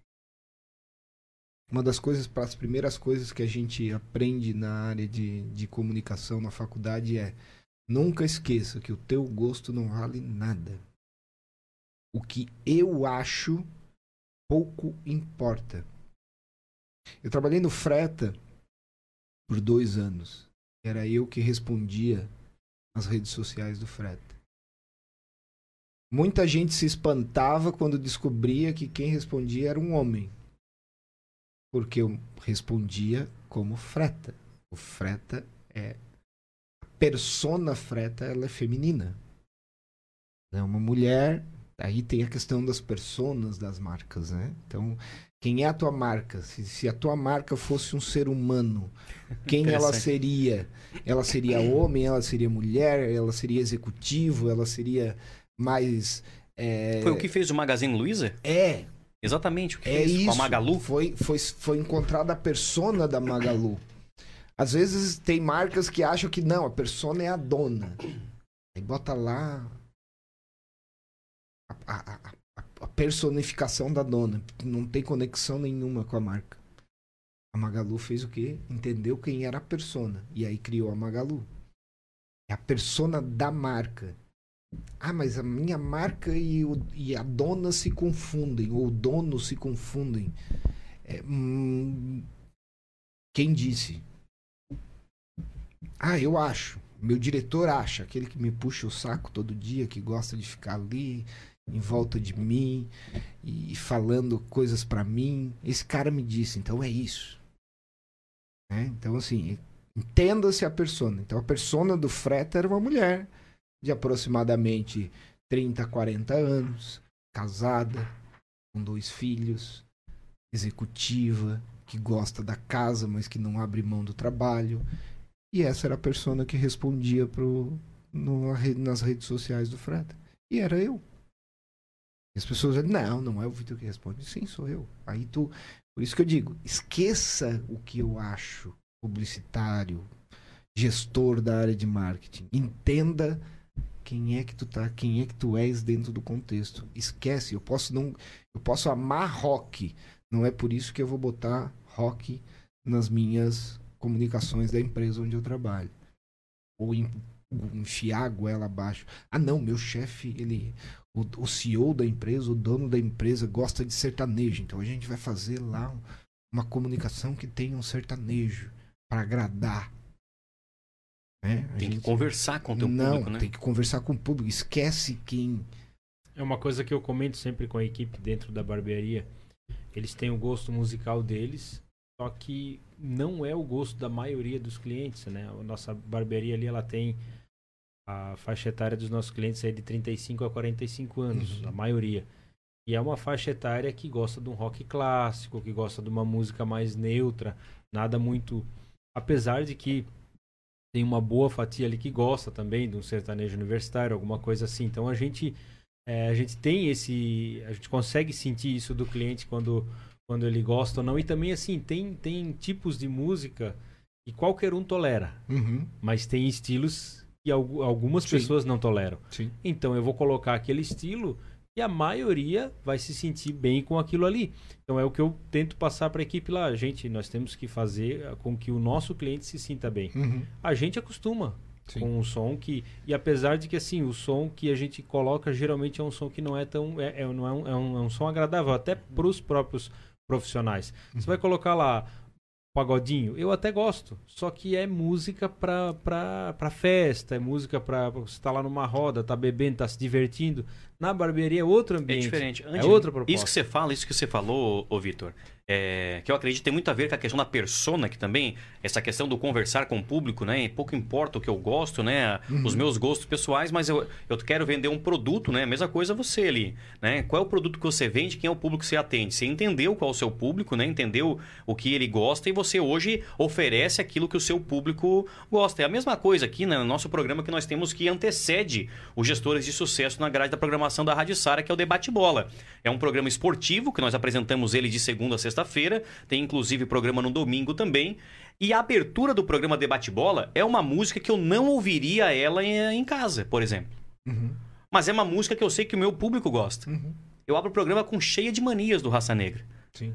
Uma das coisas, para as primeiras coisas que a gente aprende na área de, de comunicação na faculdade é nunca esqueça que o teu gosto não vale nada. O que eu acho pouco importa. Eu trabalhei no Freta por dois anos. Era eu que respondia nas redes sociais do Freta. Muita gente se espantava quando descobria que quem respondia era um homem. Porque eu respondia como Freta. O Freta é. A persona Freta ela é feminina. É uma mulher. Aí tem a questão das personas das marcas, né? Então, quem é a tua marca? Se, se a tua marca fosse um ser humano, quem ela seria? Ela seria homem, ela seria mulher, ela seria executivo, ela seria mais. É, Foi o que fez o Magazine Luiza? é, Exatamente o que é fez isso. com a Magalu. Foi, foi, foi encontrada a persona da Magalu. Às vezes tem marcas que acham que não, a persona é a dona. Aí bota lá a, a- a- personificação da dona. Não tem conexão nenhuma com a marca. A Magalu fez o quê? Entendeu quem era a persona. E aí criou a Magalu. É a persona da marca. Ah, mas a minha marca e, o- e a dona se confundem, ou o dono se confundem. É, hum, quem disse? Ah, eu acho. Meu diretor acha, aquele que me puxa o saco todo dia, que gosta de ficar ali em volta de mim e falando coisas pra mim. Esse cara me disse, então é isso. Né? Então, assim, entenda-se a persona. Então, a persona do Freta era uma mulher de aproximadamente 30, 40 anos, casada, com dois filhos, executiva, que gosta da casa, mas que não abre mão do trabalho. E essa era a persona que respondia pro, no- nas redes sociais do Freta. E era eu. As pessoas dizem, não, não é o Vitor que responde. Sim, sou eu. Aí tu. Por isso que eu digo, esqueça o que eu acho, publicitário, gestor da área de marketing. Entenda quem é que tu tá, quem é que tu és dentro do contexto. Esquece, eu posso não, eu posso amar rock, não é por isso que eu vou botar rock nas minhas comunicações da empresa onde eu trabalho. Ou em- enfiar a goela abaixo. Ah, não, meu chefe, ele o, o CEO da empresa, o dono da empresa gosta de sertanejo, então a gente vai fazer lá um- uma comunicação que tenha um sertanejo para agradar. Né? Tem que gente- conversar com o teu não, público, né? tem que conversar com o público. Esquece quem. É uma coisa que eu comento sempre com a equipe dentro da barbearia. Eles têm o gosto musical deles, só que não é o gosto da maioria dos clientes, né? A nossa barbearia ali, ela tem a faixa etária dos nossos clientes é de 35 a 45 anos, Uhum. a maioria. E é uma faixa etária que gosta de um rock clássico, que gosta de uma música mais neutra, nada muito. Apesar de que tem uma boa fatia ali que gosta também de um sertanejo universitário, alguma coisa assim. Então a gente é, a gente tem esse a gente consegue sentir isso do cliente quando quando ele gosta ou não e também assim tem tem tipos de música que qualquer um tolera, mas tem estilos que algu- algumas Sim. pessoas não toleram. Sim. Então eu vou colocar aquele estilo e a maioria vai se sentir bem com aquilo ali. Então é o que eu tento passar para a equipe lá. Gente, nós temos que fazer com que o nosso cliente se sinta bem. Uhum. A gente acostuma Sim. com um som que e apesar de que assim o som que a gente coloca geralmente é um som que não é tão é, é, não é, um, é, um, é um som agradável até para os próprios profissionais. Você vai colocar lá pagodinho, eu até gosto, só que é música pra, pra, pra festa, é música pra você estar tá lá numa roda, tá bebendo, tá se divertindo. Na barbearia é outro É ambiente. diferente. É outra proposta. Isso que você fala, isso que você falou, ô Vitor, é, que eu acredito tem muito a ver com a questão da persona, que também, essa questão do conversar com o público, né? Pouco importa o que eu gosto, né? Os meus gostos pessoais, mas eu, eu quero vender um produto, né? Mesma coisa você ali, né? Qual é o produto que você vende, quem é o público que você atende? Você entendeu qual é o seu público, né? Entendeu o que ele gosta e você hoje oferece aquilo que o seu público gosta. É a mesma coisa aqui né, no nosso programa que nós temos que antecede os gestores de sucesso na grade da programação da Rádio Sara, que é o Debate Bola. É um programa esportivo que nós apresentamos ele de segunda a sexta-feira, tem inclusive programa no domingo também. E a abertura do programa Debate Bola é uma música que eu não ouviria ela em casa, por exemplo. Uhum. Mas é uma música que eu sei que o meu público gosta. Uhum. Eu abro o programa com cheia de manias do Raça Negra. Sim.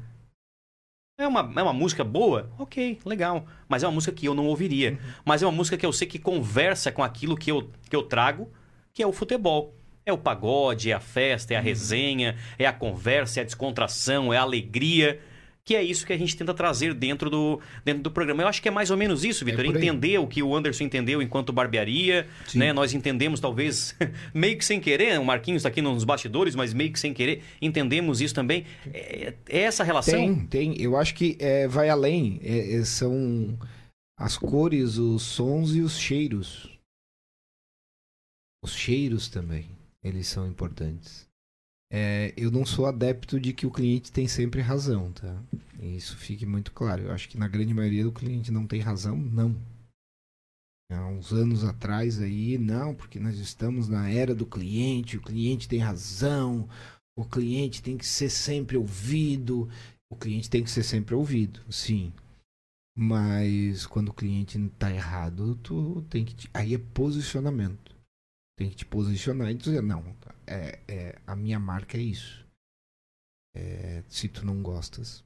É uma, é uma música boa? Ok, legal. Mas é uma música que eu não ouviria. Mas é uma música que eu sei que conversa com aquilo que eu, que eu trago, que é o futebol. É o pagode, é a festa, é a resenha, é a conversa, é a descontração, é a alegria. Que é isso que a gente tenta trazer dentro do, dentro do programa. Eu acho que é mais ou menos isso, Vitor. por aí. Entender o que o Anderson entendeu enquanto barbearia. Sim. Né? Nós entendemos, talvez, [laughs] meio que sem querer. O Marquinhos está aqui nos bastidores, mas meio que sem querer. Entendemos isso também. É, é essa relação? Tem, tem. Eu acho que é, vai além. É, é, são as cores, os sons e os cheiros. Os cheiros também, eles são importantes. É, eu não sou adepto de que o cliente tem sempre razão, tá? Isso fique muito claro. Eu acho que na grande maioria do cliente não tem razão, não. Há uns anos atrás aí, não, porque nós estamos na era do cliente, o cliente tem razão, o cliente tem que ser sempre ouvido. O cliente tem que ser sempre ouvido, sim. Mas quando o cliente tá errado, tu tem que. Aí é posicionamento. Tem que te posicionar e dizer, não, é, é, a minha marca é isso. É, se tu não gostas,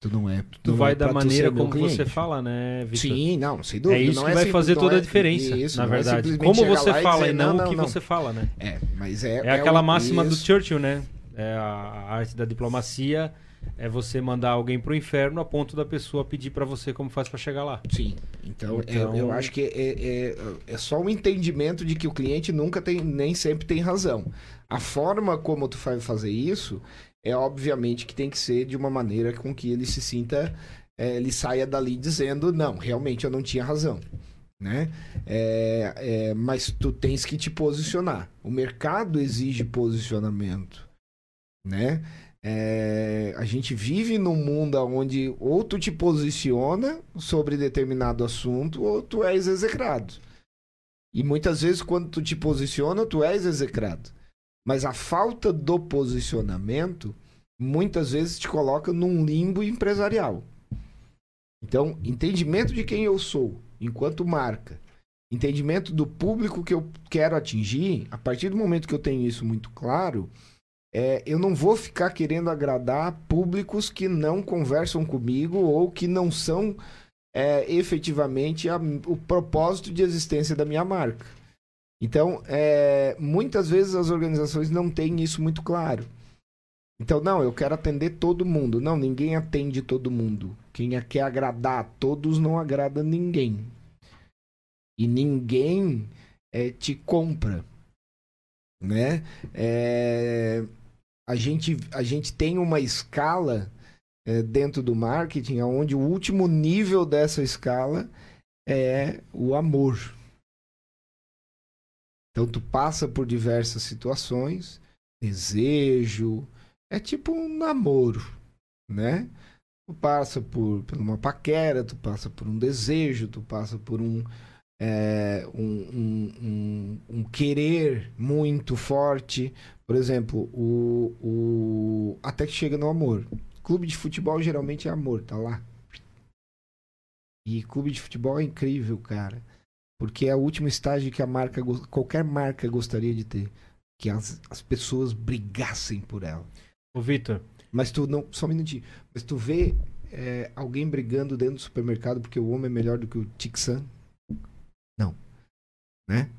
tu não é. Tu não vai é da tu maneira como você cliente. fala, né, Vitor? Sim, não, sem dúvida. É isso não que vai simples- fazer não toda é- a diferença, isso, na não é verdade. Como você lá e fala dizer, e não, o que você fala, né? É, mas é. É, aquela o- máxima do isso. Churchill, né? É a arte da diplomacia é você mandar alguém pro inferno a ponto da pessoa pedir pra você como faz pra chegar lá. Sim. Então, Então- Eu, eu acho que é, é, é só um entendimento de que o cliente nunca tem, nem sempre tem razão. A forma como tu vai fazer isso é obviamente que tem que ser de uma maneira com que ele se sinta, é, ele saia dali dizendo, não, realmente eu não tinha razão. Né? É, é, mas tu tens que te posicionar. O mercado exige posicionamento. Né? É, a gente vive num mundo onde ou tu te posiciona sobre determinado assunto ou tu és execrado. E muitas vezes quando tu te posiciona, tu és execrado. Mas a falta do posicionamento muitas vezes te coloca num limbo empresarial. Então, entendimento de quem eu sou enquanto marca, entendimento do público que eu quero atingir, a partir do momento que eu tenho isso muito claro, é, eu não vou ficar querendo agradar públicos que não conversam comigo ou que não são é, efetivamente a- o propósito de existência da minha marca. Então, é, muitas vezes as organizações não têm isso muito claro. Então, não, eu quero atender todo mundo. Não, ninguém atende todo mundo. Quem é- quer agradar a todos não agrada ninguém. E ninguém é, te compra. Né? É, a, gente, a gente tem uma escala é, dentro do marketing onde o último nível dessa escala é o amor. Então tu passa por diversas situações, desejo, é tipo um namoro, né? Tu passa por, por uma paquera, tu passa por um desejo, tu passa por um, é, um, um, um, um querer muito forte. Por exemplo, o, o, até que chega no amor. Clube de futebol geralmente é amor, tá lá. E clube de futebol é incrível, cara. Porque é o último estágio que a marca, qualquer marca gostaria de ter. que as, as pessoas brigassem por ela. Ô, Vitor, Mas tu não. Só um minutinho. Mas tu vê é, alguém brigando dentro do supermercado porque o homem é melhor do que o Tixan? Não. Né?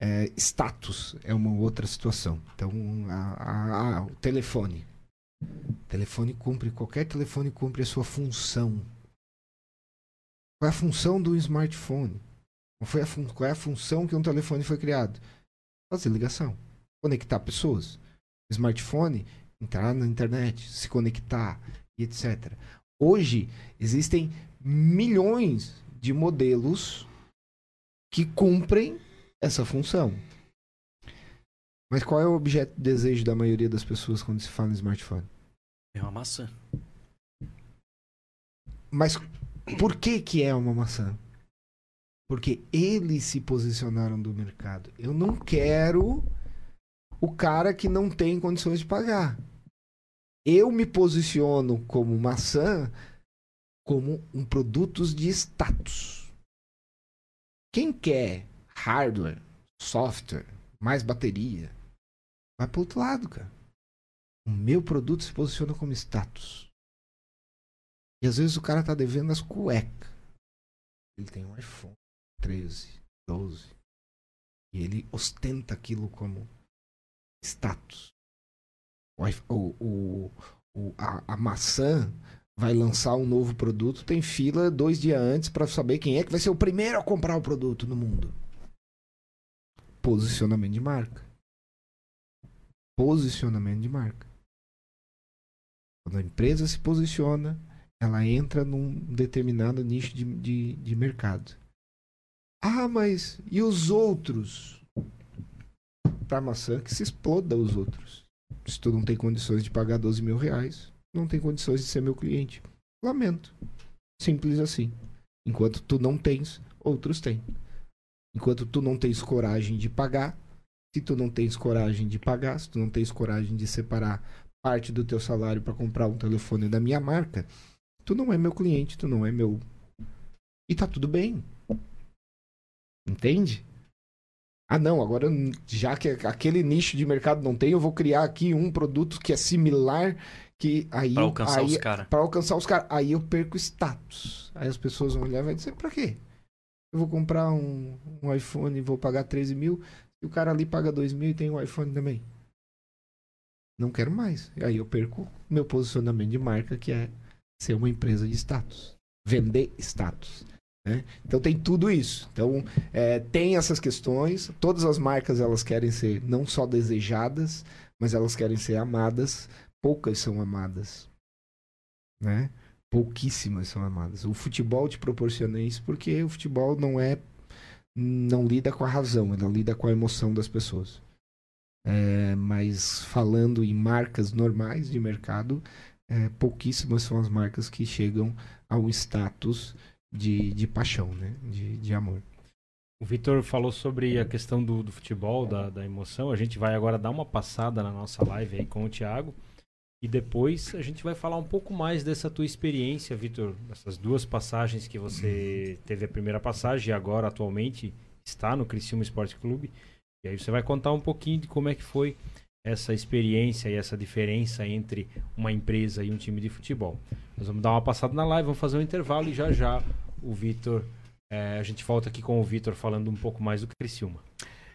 É, status é uma outra situação. Então, a- a- a- o telefone. Telefone cumpre, qualquer telefone cumpre a sua função. Qual é a função do smartphone? Qual, fun- qual é a função que um telefone foi criado? Fazer ligação. Conectar pessoas. Smartphone, entrar na internet, se conectar e etc. Hoje existem milhões de modelos que cumprem essa função. Mas qual é o objeto de desejo da maioria das pessoas quando se fala em smartphone? É uma maçã. Mas por que que é uma maçã? Porque eles se posicionaram do mercado. Eu não quero o cara que não tem condições de pagar. Eu me posiciono como maçã como um produtos de status. Quem quer hardware, software, mais bateria, vai para outro lado, cara. O meu produto se posiciona como status. E às vezes o cara tá devendo as cuecas. Ele tem um iPhone 13, 12. E ele ostenta aquilo como status. O, o, o- a, a maçã vai lançar um novo produto, tem fila dois dias antes para saber quem é que vai ser o primeiro a comprar o produto no mundo. Posicionamento de marca. Posicionamento de marca. Quando a empresa se posiciona, ela entra num determinado nicho de, de, de mercado. Ah, mas e os outros? Para maçã que se exploda os outros. Se tu não tem condições de pagar 12 mil reais, não tem condições de ser meu cliente. Lamento. Simples assim. Enquanto tu não tens, outros têm. Enquanto tu não tens coragem de pagar, se tu não tens coragem de pagar, se tu não tens coragem de separar parte do teu salário para comprar um telefone da minha marca, tu não é meu cliente, tu não é meu. E tá tudo bem. Entende? Ah, não, agora já que aquele nicho de mercado não tem, eu vou criar aqui um produto que é similar que aí Pra alcançar aí, os caras. Pra alcançar os caras. Aí eu perco status. Aí as pessoas vão olhar e vai dizer, pra quê? Eu vou comprar um, um iPhone e vou pagar 13 mil, e o cara ali paga 2 mil e tem um iPhone também. Não quero mais. E aí eu perco meu posicionamento de marca, que é ser uma empresa de status. Vender status. né? Então tem tudo isso. Então é, tem essas questões. Todas as marcas elas querem ser não só desejadas, mas elas querem ser amadas. Poucas são amadas. Né? Pouquíssimas são amadas. O futebol te proporciona isso porque o futebol não é. não lida com a razão, ele lida com a emoção das pessoas. É, mas falando em marcas normais de mercado, é, pouquíssimas são as marcas que chegam ao status de, de paixão, né? de, de amor. O Vitor falou sobre a questão do, do futebol, da, da emoção. A gente vai agora dar uma passada na nossa live aí com o Thiago. E depois a gente vai falar um pouco mais dessa tua experiência, Vitor. Essas duas passagens que você teve a primeira passagem e agora atualmente está no Criciúma Esporte Clube. E aí você vai contar um pouquinho de como é que foi essa experiência e essa diferença entre uma empresa e um time de futebol. Nós vamos dar uma passada na live, vamos fazer um intervalo e já já o Vitor, eh, a gente volta aqui com o Vitor falando um pouco mais do Criciúma.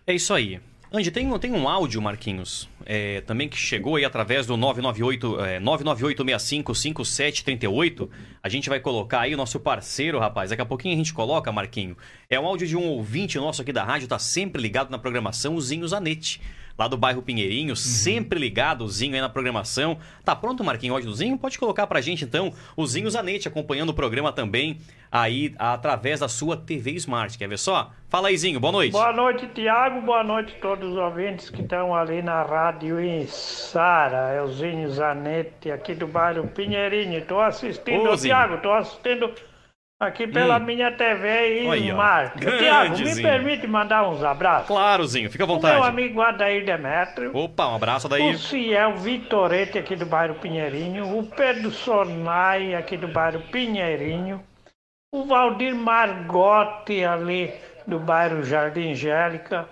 É isso aí. Andy, tem, tem um áudio, Marquinhos, é, também que chegou aí através do 998, é, 998655738. A gente vai colocar aí o nosso parceiro, rapaz. Daqui a pouquinho a gente coloca, Marquinho. É um áudio de um ouvinte nosso aqui da rádio, tá sempre ligado na programação, o Zinho Zanetti. Lá do bairro Pinheirinho, sempre ligado, o Zinho aí na programação. Tá pronto, Marquinho, o áudio do Zinho? Pode colocar pra gente então, o Zinho Zanetti acompanhando o programa também aí através da sua TV Smart. Quer ver só? Fala aí, Zinho, boa noite. Boa noite, Tiago. Boa noite a todos os ouvintes que estão ali na rádio em Sara. Elzinho Zanetti, aqui do bairro Pinheirinho. Estou assistindo, Ô, Ô, Zinho. Tiago, estou assistindo aqui pela Hum. minha TV Aí. Smart. Grande, [laughs] Tiago, me permite mandar uns abraços? Claro, Zinho, fica à O meu vontade. amigo Adair Demetrio. Opa, um abraço daí. O Ciel Vitorete aqui do bairro Pinheirinho, o Pedro Sonai aqui do bairro Pinheirinho, o Valdir Margotti ali do bairro Jardim Angélica,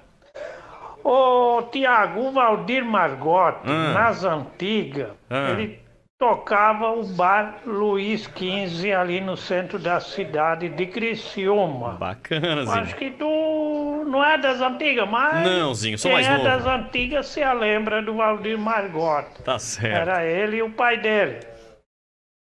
Ô, Tiago, o Valdir Margotti, Ah. nas antigas, Ah. ele tocava o bar Luiz XV ali no centro da cidade de Criciúma. Bacana, Acho Zinho. que tu não é das antigas, mas. Não, Zinho, sou quem mais é novo. das antigas se lembra do Valdir Margotti. Tá certo. Era ele e o pai dele.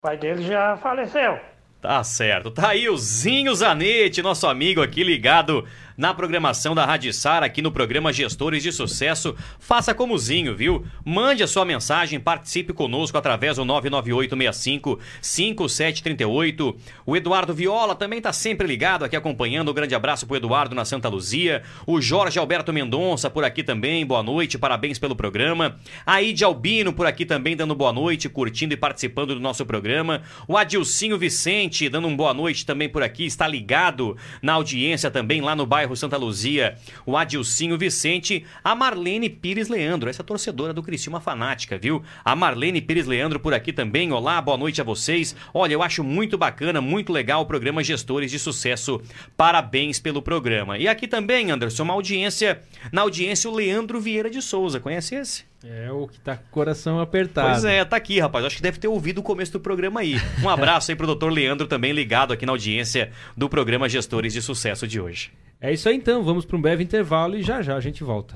O pai dele já faleceu. Tá certo. Tá aí o Zinho Zanetti, nosso amigo aqui ligado na programação da Rádio Sara, aqui no programa Gestores de Sucesso. Faça como Zinho, viu? Mande a sua mensagem, participe conosco através do 99865-5738. O Eduardo Viola também tá sempre ligado aqui acompanhando. Um grande abraço pro Eduardo na Santa Luzia. O Jorge Alberto Mendonça por aqui também. Boa noite, parabéns pelo programa. A Ide Albino por aqui também dando boa noite, curtindo e participando do nosso programa. O Adilcinho Vicente dando um boa noite também por aqui, está ligado na audiência também lá no bairro Santa Luzia. O Adilcinho Vicente, a Marlene Pires Leandro, essa torcedora do Criciúma fanática, viu? A Marlene Pires Leandro por aqui também. Olá, boa noite a vocês. Olha, eu acho muito bacana, muito legal o programa Gestores de Sucesso. Parabéns pelo programa. E aqui também, Anderson, uma audiência, na audiência o Leandro Vieira de Souza, conhece esse? É o que tá com o coração apertado. Pois é, tá aqui, rapaz. Acho que deve ter ouvido o começo do programa aí. Um [laughs] abraço aí pro doutor Leandro também ligado aqui na audiência do programa Gestores de Sucesso de hoje. É isso aí então, vamos para um breve intervalo e já já a gente volta.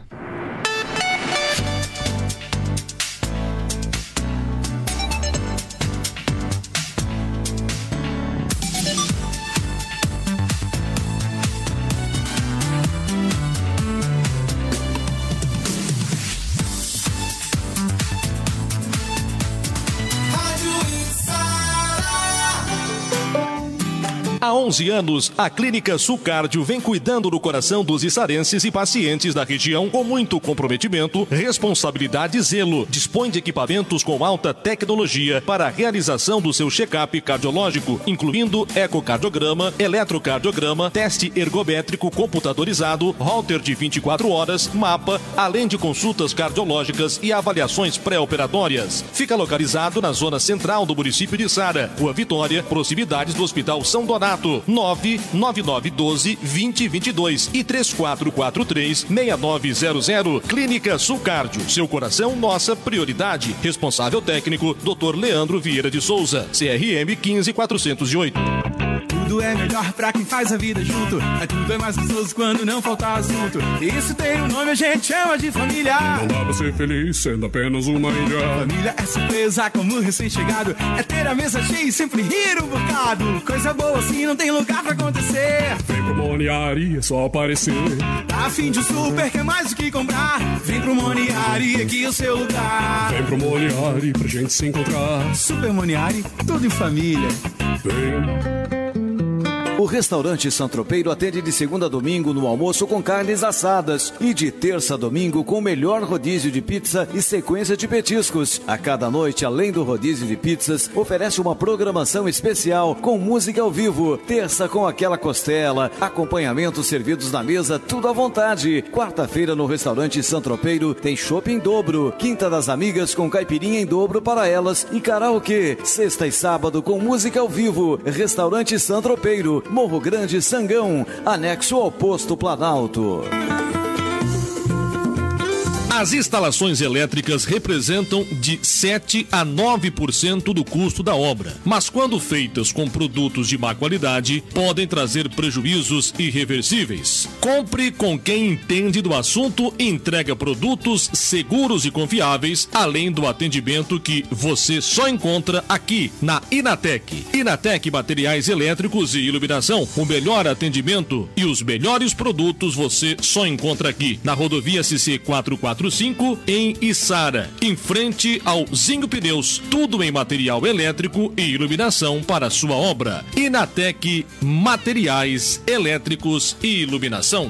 11 anos, a Clínica Sulcárdio vem cuidando do coração dos içarenses e pacientes da região com muito comprometimento, responsabilidade e zelo. Dispõe de equipamentos com alta tecnologia para a realização do seu check-up cardiológico, incluindo ecocardiograma, eletrocardiograma, teste ergométrico computadorizado, holter de 24 horas, mapa, além de consultas cardiológicas e avaliações pré-operatórias. Fica localizado na zona central do município de Sara, Rua Vitória, proximidades do Hospital São Donato, 99912 2022 e 3443 6900. Clínica Sulcárdio, seu coração, nossa prioridade. Responsável técnico, Dr. Leandro Vieira de Souza, CRM 15408. Tudo é melhor pra quem faz a vida junto. É tudo é mais gostoso quando não falta assunto. Isso tem um nome, a gente chama de família. Não dá pra ser feliz sendo apenas uma ilha. Família é surpresa como recém-chegado. É ter a mesa cheia e sempre rir um bocado. Coisa boa assim não tem lugar pra acontecer. Vem pro Moniari, é só aparecer. Tá afim de um super, quer mais do que comprar? Vem pro Moniari, aqui é o seu lugar. Vem pro Moniari pra gente se encontrar. Super Moniari, tudo em família. Vem. O restaurante Santropeiro atende de segunda a domingo no almoço com carnes assadas e de terça a domingo com o melhor rodízio de pizza e sequência de petiscos. A cada noite, além do rodízio de pizzas, oferece uma programação especial com música ao vivo. Terça com aquela costela, acompanhamentos servidos na mesa, tudo à vontade. Quarta-feira no restaurante Santropeiro tem chopp em dobro. Quinta das amigas com caipirinha em dobro para elas e karaokê. Sexta e sábado com música ao vivo. Restaurante Santropeiro, Morro Grande, Sangão, anexo ao posto Planalto. As instalações elétricas representam de 7 a 9% do custo da obra, mas quando feitas com produtos de má qualidade, podem trazer prejuízos irreversíveis. Compre com quem entende do assunto e entrega produtos seguros e confiáveis, além do atendimento que você só encontra aqui na Inatec. Inatec Materiais Elétricos e Iluminação, o melhor atendimento e os melhores produtos você só encontra aqui na rodovia CC 445 em Içara, em frente ao Zinho Pneus, tudo em material elétrico e iluminação para sua obra. Inatec Materiais Elétricos e Iluminação.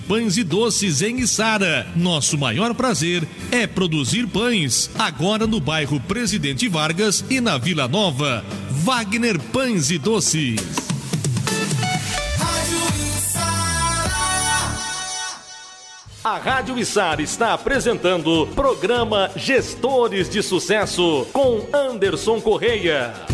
Pães e Doces em Içara. Nosso maior prazer é produzir pães. Agora no bairro Presidente Vargas e na Vila Nova. Wagner Pães e Doces. A Rádio Içara está apresentando programa Gestores de Sucesso com Anderson Correia.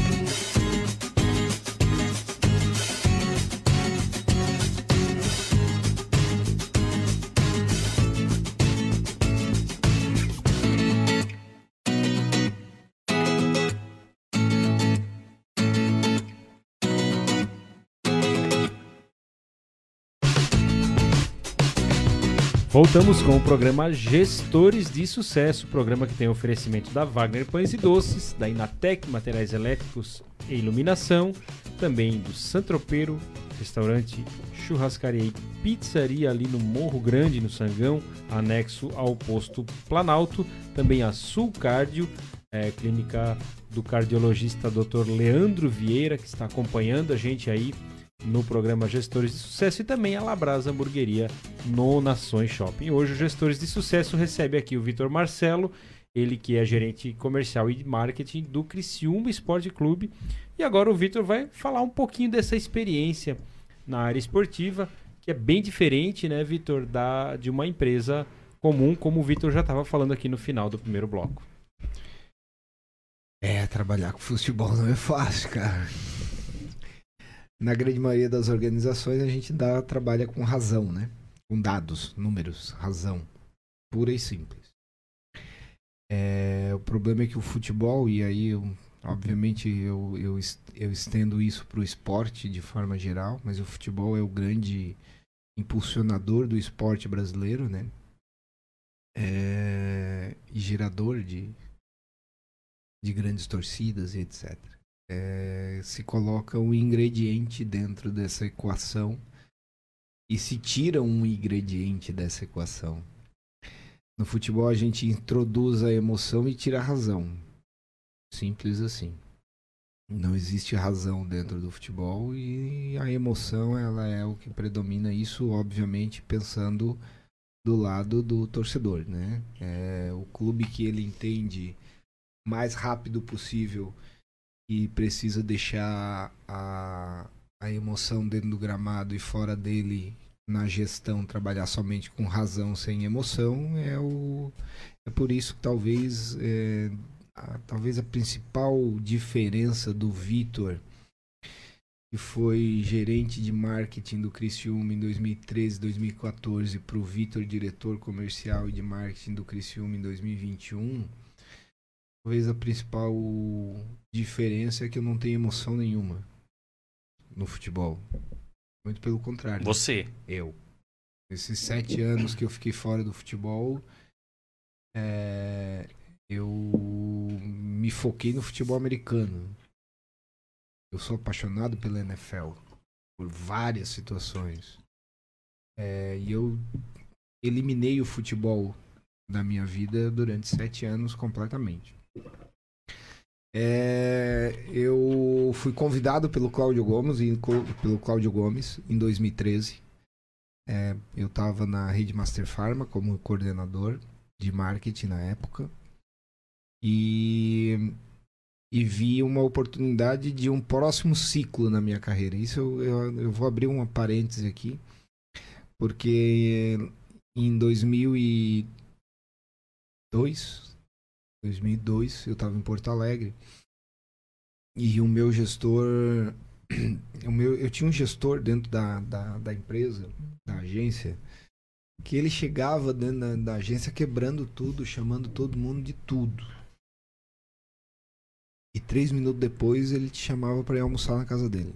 Voltamos com o programa Gestores de Sucesso, programa que tem oferecimento da Wagner Pães e Doces, da Inatec Materiais Elétricos e Iluminação, também do Santropeiro, restaurante, churrascaria e pizzaria ali no Morro Grande, no Sangão, anexo ao posto Planalto, também a Sul Cardio, é, clínica do cardiologista Dr. Leandro Vieira, que está acompanhando a gente aí no programa Gestores de Sucesso e também a Labrasa Hamburgueria no Nações Shopping. Hoje o Gestores de Sucesso recebe aqui o Vitor Marcelo, ele que é gerente comercial e marketing do Criciúma Esporte Clube. E agora o Vitor vai falar um pouquinho dessa experiência na área esportiva, que é bem diferente, né, Vitor, da de uma empresa comum, como o Vitor já estava falando aqui no final do primeiro bloco. É, trabalhar com futebol não é fácil, cara na grande maioria das organizações a gente dá, trabalha com razão, né? Com dados, números, razão. Pura e simples. É, o problema é que o futebol, e aí eu, obviamente eu, eu, eu estendo isso para o esporte de forma geral, mas o futebol é o grande impulsionador do esporte brasileiro, né? É, e gerador de, de grandes torcidas e etc é, se coloca um ingrediente dentro dessa equação e se tira um ingrediente dessa equação. No futebol a gente introduz a emoção e tira a razão. Simples assim. Não existe razão dentro do futebol e a emoção ela é o que predomina isso, obviamente, pensando do lado do torcedor, né? É o clube que ele entende mais rápido possível e precisa deixar a, a emoção dentro do gramado e fora dele na gestão trabalhar somente com razão sem emoção é o é por isso que talvez é, a, talvez a principal diferença do Vitor que foi gerente de marketing do Criciúma em 2013, 2014 para o Vitor diretor comercial e de marketing do Criciúma em 2021 talvez a principal diferença é que eu não tenho emoção nenhuma no futebol. Muito pelo contrário. Você? Eu. Esses sete anos que eu fiquei fora do futebol, é, eu me foquei no futebol americano. Eu sou apaixonado pela NFL por várias situações. É, e eu eliminei o futebol da minha vida durante sete anos completamente. É, eu fui convidado pelo Cláudio Gomes, pelo Cláudio Gomes em 2013. É, eu estava na Rede Master Pharma como coordenador de marketing na época. E, e vi uma oportunidade de um próximo ciclo na minha carreira. Isso eu, eu, eu vou abrir uma parêntese aqui, porque em 2002, 2002, eu estava em Porto Alegre. E o meu gestor. [clears throat] O meu, eu tinha um gestor dentro da, da, da empresa, da agência, que ele chegava dentro da, da, agência quebrando tudo, chamando todo mundo de tudo. E três minutos depois ele te chamava para ir almoçar na casa dele.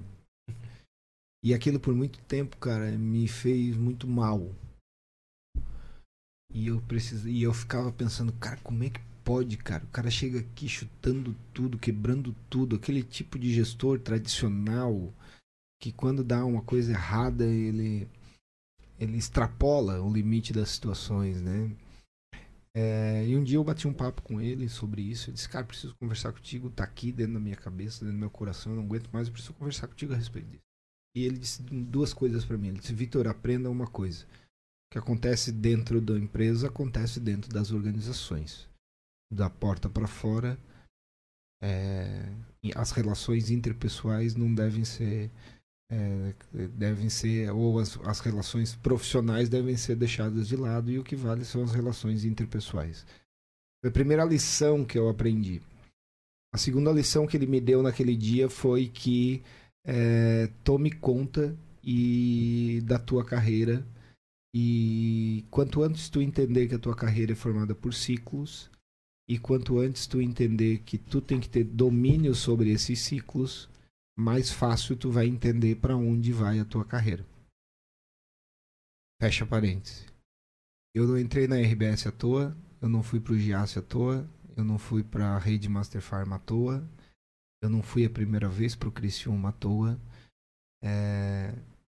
E aquilo por muito tempo, cara, me fez muito mal. E eu precis... e eu ficava pensando, cara, como é que pode, cara? O cara chega aqui chutando tudo, quebrando tudo, aquele tipo de gestor tradicional que quando dá uma coisa errada, ele ele extrapola o limite das situações, né? É, e um dia eu bati um papo com ele sobre isso. Eu disse, cara, preciso conversar contigo. Tá aqui dentro da minha cabeça, dentro do meu coração. Eu não aguento mais. Eu preciso conversar contigo a respeito disso. E ele disse duas coisas para mim. Ele disse, Vitor, aprenda uma coisa. O que acontece dentro da empresa acontece dentro das organizações. Da porta para fora, é, as relações interpessoais não devem ser é, devem ser ou as, as relações profissionais devem ser deixadas de lado e o que vale são as relações interpessoais. Foi a primeira lição que eu aprendi. A segunda lição que ele me deu naquele dia foi que é, tome conta e da tua carreira e quanto antes tu entender que a tua carreira é formada por ciclos e quanto antes tu entender que tu tem que ter domínio sobre esses ciclos, mais fácil tu vai entender para onde vai a tua carreira. Fecha parênteses. Eu não entrei na RBS à toa, eu não fui pro Giasse à toa, eu não fui pra Rede Master Farm à toa, eu não fui a primeira vez pro Criciúma à toa, é...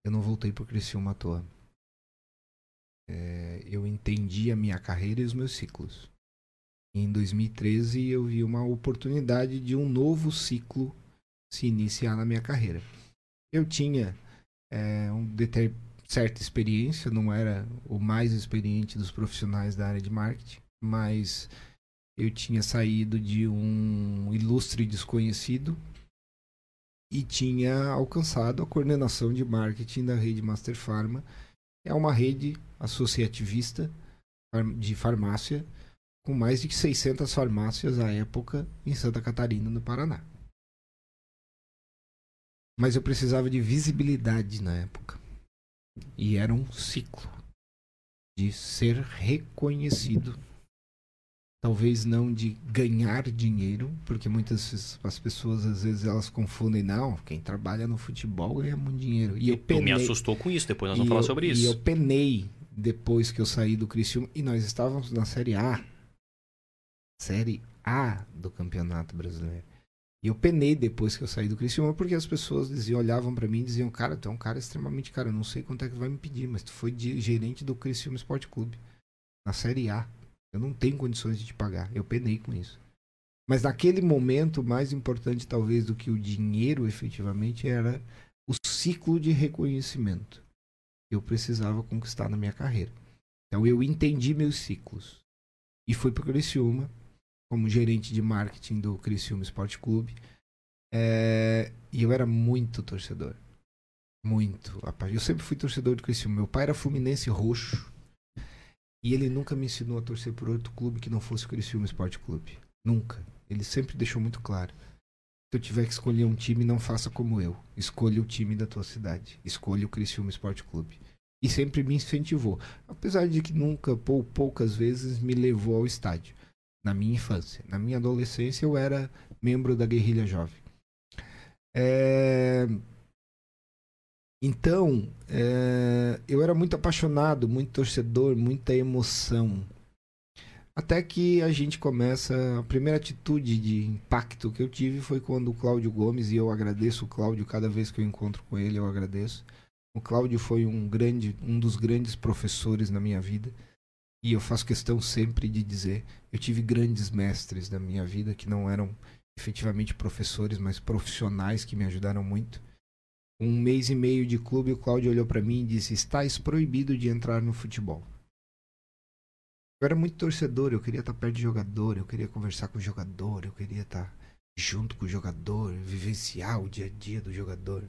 eu não voltei pro Criciúma à toa. É... Eu entendi a minha carreira e os meus ciclos. Em 2013 eu vi uma oportunidade de um novo ciclo se iniciar na minha carreira. Eu tinha é, um deter, certa experiência, não era o mais experiente dos profissionais da área de marketing, mas eu tinha saído de um ilustre desconhecido e tinha alcançado a coordenação de marketing da rede Master Pharma. É uma rede associativista de farmácia com mais de 600 farmácias à época em Santa Catarina, no Paraná. Mas eu precisava de visibilidade na época. E era um ciclo de ser reconhecido. Talvez não de ganhar dinheiro, porque muitas as pessoas às vezes elas confundem, não, quem trabalha no futebol ganha muito dinheiro. E eu penei, tu me assustou com isso, depois nós vamos falar eu, sobre isso. E eu penei depois que eu saí do Criciúma e nós estávamos na Série A. Série A do Campeonato Brasileiro. E eu penei depois que eu saí do Criciúma, porque as pessoas diziam, olhavam para mim e diziam, cara, tu é um cara extremamente caro, eu não sei quanto é que vai me pedir, mas tu foi gerente do Criciúma Esporte Clube, na Série A. Eu não tenho condições de te pagar. Eu penei com isso. Mas naquele momento, mais importante talvez do que o dinheiro efetivamente era o ciclo de reconhecimento que eu precisava conquistar na minha carreira. Então eu entendi meus ciclos e fui para Criciúma como gerente de marketing do Criciúma Esporte Clube. É, e eu era muito torcedor. Muito. Eu sempre fui torcedor do Criciúma. Meu pai era fluminense roxo. E ele nunca me ensinou a torcer por outro clube que não fosse o Criciúma Esporte Clube. Nunca. Ele sempre deixou muito claro. Se eu tiver que escolher um time, não faça como eu. Escolha o time da tua cidade. Escolha o Criciúma Esporte Clube. E sempre me incentivou. Apesar de que nunca, pou, poucas vezes, me levou ao estádio na minha infância. Na minha adolescência eu era membro da guerrilha jovem. É... Então, é... eu era muito apaixonado, muito torcedor, muita emoção. Até que a gente começa. A primeira atitude de impacto que eu tive foi quando o Cláudio Gomes, e eu agradeço o Cláudio cada vez que eu encontro com ele, eu agradeço. O Cláudio foi um grande, um dos grandes professores na minha vida. E eu faço questão sempre de dizer, eu tive grandes mestres da minha vida que não eram efetivamente professores, mas profissionais que me ajudaram muito. Um mês e meio de clube, o Cláudio olhou para mim e disse: "Estás proibido de entrar no futebol". Eu era muito torcedor, eu queria estar perto de jogador, eu queria conversar com o jogador, eu queria estar junto com o jogador, vivenciar o dia a dia do jogador.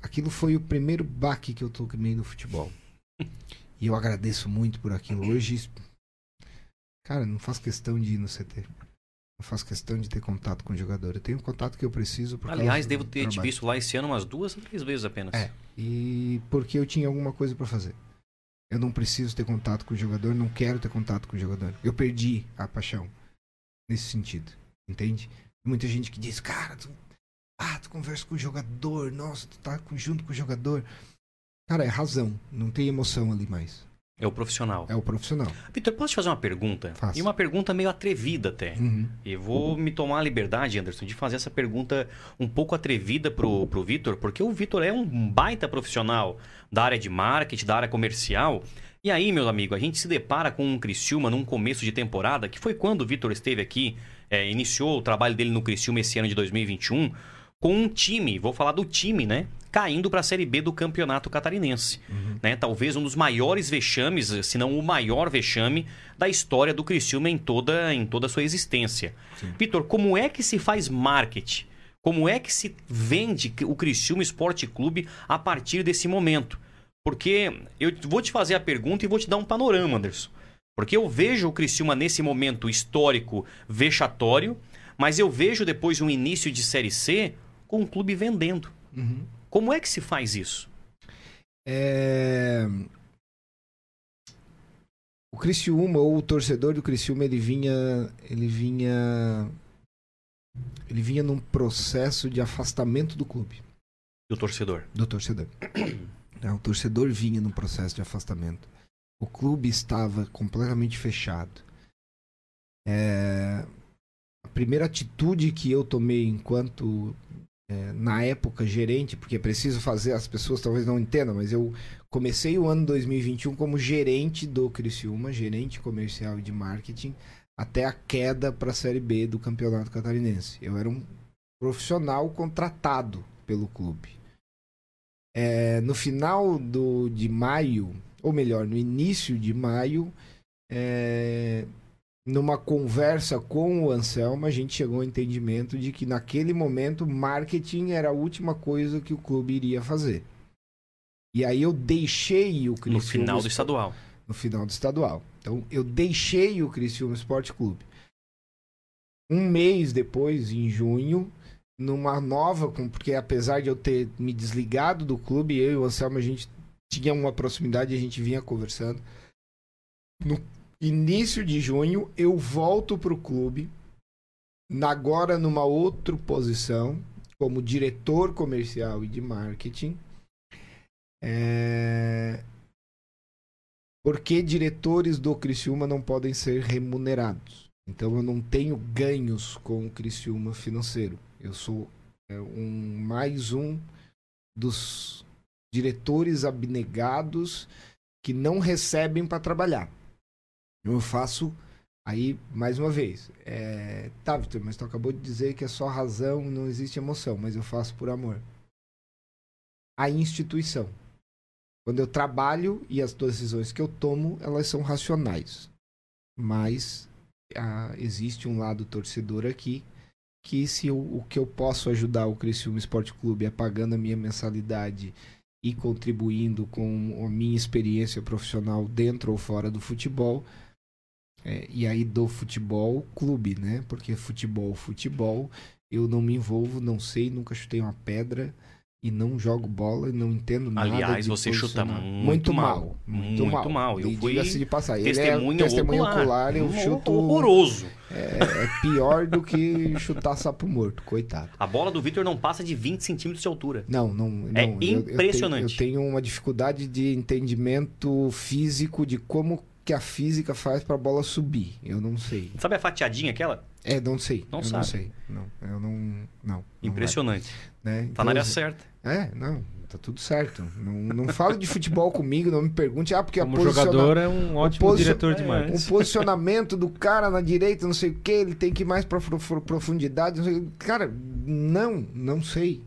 Aquilo foi o primeiro baque que eu tomei no futebol. [laughs] E eu agradeço muito por aquilo. Hoje, cara, não faço questão de ir no CT. Não faço questão de ter contato com o jogador. Eu tenho o contato que eu preciso. Aliás, devo ter te visto lá esse ano umas duas, três vezes apenas. É. E porque eu tinha alguma coisa para fazer. Eu não preciso ter contato com o jogador, não quero ter contato com o jogador. Eu perdi a paixão nesse sentido, entende? Muita gente que diz, cara, tu, ah, tu conversa com o jogador, nossa, tu tá junto com o jogador. Cara, é razão, não tem emoção ali mais. É o profissional. É o profissional. Vitor, posso te fazer uma pergunta? Faça. E uma pergunta meio atrevida até. Uhum. E vou me tomar a liberdade, Anderson, de fazer essa pergunta um pouco atrevida pro, pro Vitor, porque o Vitor é um baita profissional da área de marketing, da área comercial. E aí, meu amigo, a gente se depara com um Criciúma num começo de temporada, que foi quando o Vitor esteve aqui, é, iniciou o trabalho dele no Criciúma esse ano de 2021, com um time, vou falar do time, né? Caindo para a Série B do Campeonato Catarinense. Né? Talvez um dos maiores vexames, se não o maior vexame, da história do Criciúma em toda, em toda a sua existência. Vitor, como é que se faz marketing? Como é que se vende o Criciúma Esporte Clube a partir desse momento? Porque eu vou te fazer a pergunta e vou te dar um panorama, Anderson. Porque eu vejo o Criciúma nesse momento histórico vexatório, mas eu vejo depois um início de Série C com o clube vendendo. Uhum. Como é que se faz isso? É... O Criciúma, ou o torcedor do Criciúma, ele vinha. Ele vinha. Ele vinha num processo de afastamento do clube, Do torcedor. do torcedor. [clears throat] O torcedor vinha num processo de afastamento. O clube estava completamente fechado. É, A primeira atitude que eu tomei enquanto, é, na época, gerente, porque preciso fazer, as pessoas talvez não entendam, mas eu comecei o ano 2021 como gerente do Criciúma, gerente comercial e de marketing, até a queda para a Série B do Campeonato Catarinense. Eu era um profissional contratado pelo clube. É, no final do, de maio, ou melhor, no início de maio, é, numa conversa com o Anselmo, a gente chegou ao entendimento de que naquele momento marketing era a última coisa que o clube iria fazer. E aí eu deixei o No Criciúma final do estadual. no final do estadual. Então eu deixei o Criciúma Esporte Clube. Um mês depois, em junho, numa nova, porque apesar de eu ter me desligado do clube, eu e o Anselmo a gente tinha uma proximidade, a gente vinha conversando. No início de junho, eu volto pro clube, na- agora numa outra posição, como diretor comercial e de marketing. É, porque diretores do Criciúma não podem ser remunerados. Então eu não tenho ganhos com o Criciúma financeiro. Eu sou é, um mais um dos diretores abnegados que não recebem para trabalhar. Eu faço aí mais uma vez. É, tá, Vitor, mas tu acabou de dizer que é só razão, não existe emoção, mas eu faço por amor. A instituição. Quando eu trabalho e as decisões que eu tomo, elas são racionais. Mas ah, existe um lado torcedor aqui que se eu- o que eu posso ajudar o Criciúma Esporte Clube é pagando a minha mensalidade e contribuindo com a minha experiência profissional dentro ou fora do futebol, é, e aí do futebol clube, né? Porque futebol, futebol, eu não me envolvo, não sei, nunca chutei uma pedra e não jogo bola e não entendo nada. Aliás, você chuta posicionar. muito mal. Muito, Muito mal. mal. Eu fui diga-se de passar. Ele é Testemunha, testemunha ocular. ocular, eu Hor- chuto. Horroroso. É, é pior do que chutar sapo morto, coitado. A bola do Vitor não passa de 20 centímetros de altura. Não, não. não. É Eu- eu tenho- impressionante. Eu tenho, uma dificuldade de entendimento físico de como que a física faz pra bola subir. Eu não sei. Sabe a fatiadinha aquela? É, não sei. Não eu sabe. não sei. Não, eu não. Não. não Impressionante. vai, né? Tá Então, na área assim, certa. É, não. Tá tudo certo. Não, não fale de futebol comigo, não me pergunte. Ah, porque a Como posiciona- jogador é um ótimo posicion- diretor de é, marketing. o posicionamento do cara na direita, não sei o que, ele tem que ir mais pro- profundidade. não sei- Cara, não, não sei.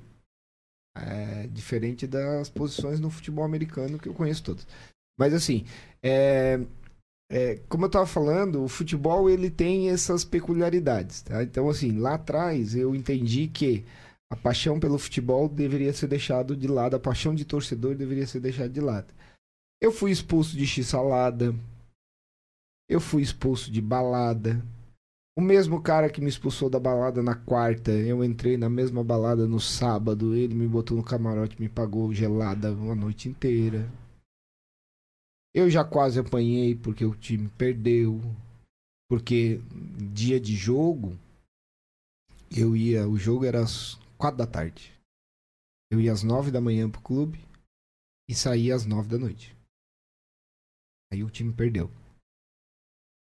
É diferente das posições no futebol americano que eu conheço todas. Mas assim, é, é, como eu tava falando, o futebol ele tem essas peculiaridades. Tá? Então, assim, lá atrás eu entendi que a paixão pelo futebol deveria ser deixado de lado, a paixão de torcedor deveria ser deixada de lado. Eu fui expulso de x-salada, eu fui expulso de balada. O mesmo cara que me expulsou da balada na quarta, eu entrei na mesma balada no sábado, ele me botou no camarote, me pagou gelada uma noite inteira. Eu já quase apanhei porque o time perdeu. Porque dia de jogo, Eu ia, o jogo era às quatro da tarde. Eu ia às nove da manhã pro clube e saía às nove da noite. Aí o time perdeu.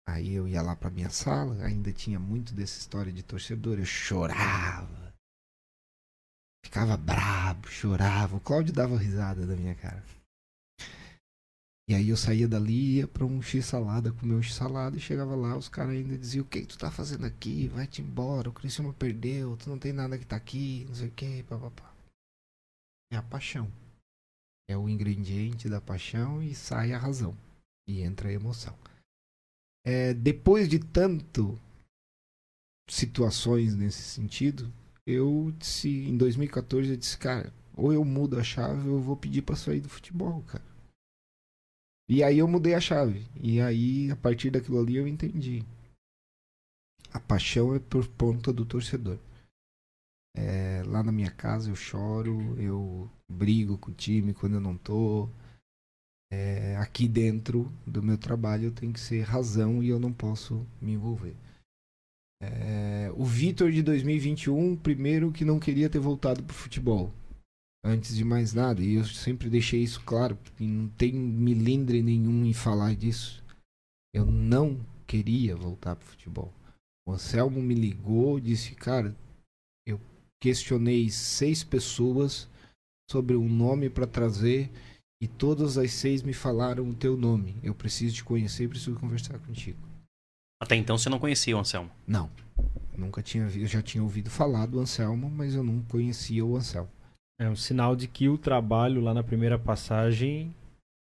Aí eu ia lá pra minha sala, ainda tinha muito dessa história de torcedor, eu chorava. Ficava brabo, chorava. O Cláudio dava risada da minha cara. E aí eu saía dali, ia pra um x-salada, comer um x-salada e chegava lá, os caras ainda diziam, o que, tu tá fazendo aqui? Vai-te embora, o Criciúma perdeu, tu não tem nada que tá aqui, não sei o que, papapá. É a paixão. É o ingrediente da paixão e sai a razão. E entra a emoção. É, depois de tanto situações nesse sentido, eu disse, em 2014, eu disse, cara, ou eu mudo a chave ou eu vou pedir pra sair do futebol, cara. E aí eu mudei a chave. E aí, a partir daquilo ali, eu entendi. A paixão é por conta do torcedor. É, lá na minha casa eu choro, eu brigo com o time quando eu não tô. É, aqui dentro do meu trabalho eu tenho que ser razão e eu não posso me envolver. É, o Vitor de 2021, primeiro que não queria ter voltado pro futebol. Antes de mais nada, e eu sempre deixei isso claro, e não tem milindre nenhum em falar disso. Eu não queria voltar pro futebol. O Anselmo me ligou, disse, cara, eu questionei seis pessoas sobre um nome para trazer e todas as seis me falaram o teu nome. Eu preciso te conhecer, preciso conversar contigo. Até então você não conhecia o Anselmo? Não. Nunca tinha eu já tinha ouvido falar do Anselmo, mas eu não conhecia o Anselmo. É um sinal de que o trabalho lá na primeira passagem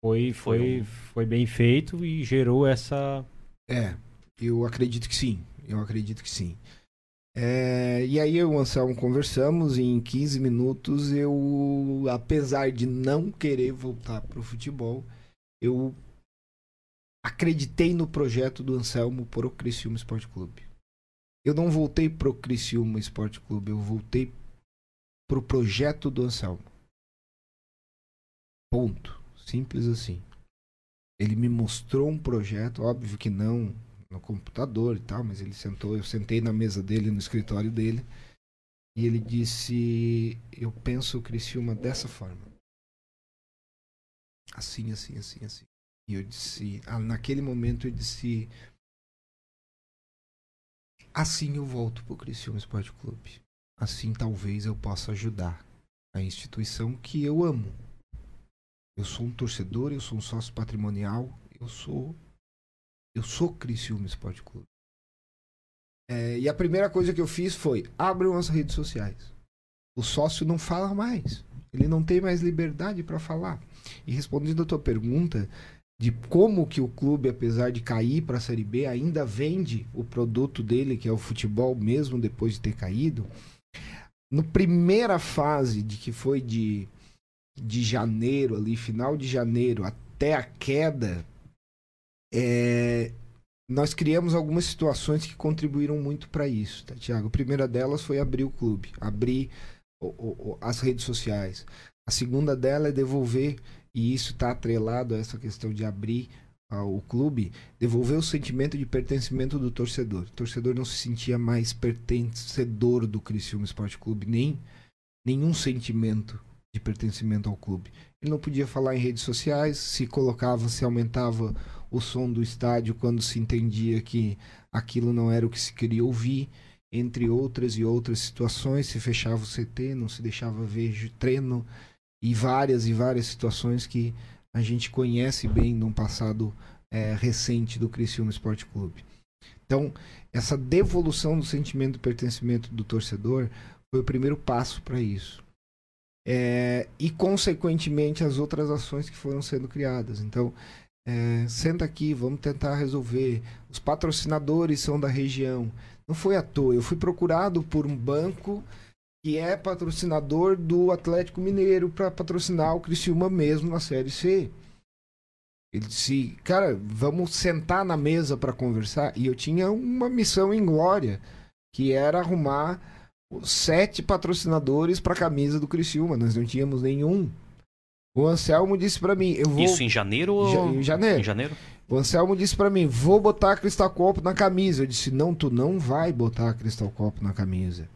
foi, Foi foi, um- foi bem feito e gerou essa. É, eu acredito que sim. Eu acredito que sim. É, e aí eu e o Anselmo conversamos e em 15 minutos eu, apesar de não querer voltar pro futebol, eu acreditei no projeto do Anselmo pro Criciúma Esporte Clube. Eu não voltei pro Criciúma Esporte Clube, eu voltei pro projeto do Anselmo. Ponto. Simples assim. Ele me mostrou um projeto, óbvio que não no computador e tal, mas ele sentou, eu sentei na mesa dele, no escritório dele, e ele disse: Eu penso o Criciúma dessa forma. Assim, assim, assim, assim. E eu disse: ah, Naquele momento eu disse: Assim eu volto pro Criciúma Esporte Clube. Assim talvez eu possa ajudar a instituição que eu amo. Eu sou um torcedor, eu sou um sócio patrimonial, eu sou eu sou Criciúma Esporte Clube. É, e a primeira coisa que eu fiz foi abram as redes sociais. O sócio não fala mais. Ele não tem mais liberdade para falar. E respondendo a tua pergunta de como que o clube, apesar de cair para a Série B, ainda vende o produto dele, que é o futebol, mesmo depois de ter caído. No primeira fase, de que foi de, de janeiro, ali, final de janeiro, até a queda, é, nós criamos algumas situações que contribuíram muito para isso, tá, Tiago? A primeira delas foi abrir o clube, abrir o- o- as redes sociais. A segunda dela é devolver, e isso está atrelado a essa questão de abrir ah, o clube, devolver o sentimento de pertencimento do torcedor. O torcedor não se sentia mais pertencedor do Criciúma Esporte Clube, nem nenhum sentimento de pertencimento ao clube. Ele não podia falar em redes sociais, se colocava, se aumentava o som do estádio quando se entendia que aquilo não era o que se queria ouvir, entre outras e outras situações, se fechava o CT, não se deixava ver treino e várias e várias situações que a gente conhece bem num passado eh, recente do Criciúma Esporte Clube. Então, essa devolução do sentimento de pertencimento do torcedor foi o primeiro passo para isso. É, e, consequentemente, as outras ações que foram sendo criadas. Então, é, senta aqui, vamos tentar resolver. Os patrocinadores são da região. Não foi à toa. Eu fui procurado por um banco que é patrocinador do Atlético Mineiro para patrocinar o Criciúma mesmo na Série C. Ele disse, cara, vamos sentar na mesa para conversar. E eu tinha uma missão em glória, que era arrumar os sete patrocinadores para a camisa do Criciúma. Nós não tínhamos nenhum. O Anselmo disse para mim, eu vou Isso em janeiro ou... Ja- em janeiro. Em janeiro? o Anselmo disse pra mim: vou botar Cristal Copo na camisa. Eu disse: não, tu não vai botar Cristal Copo na camisa.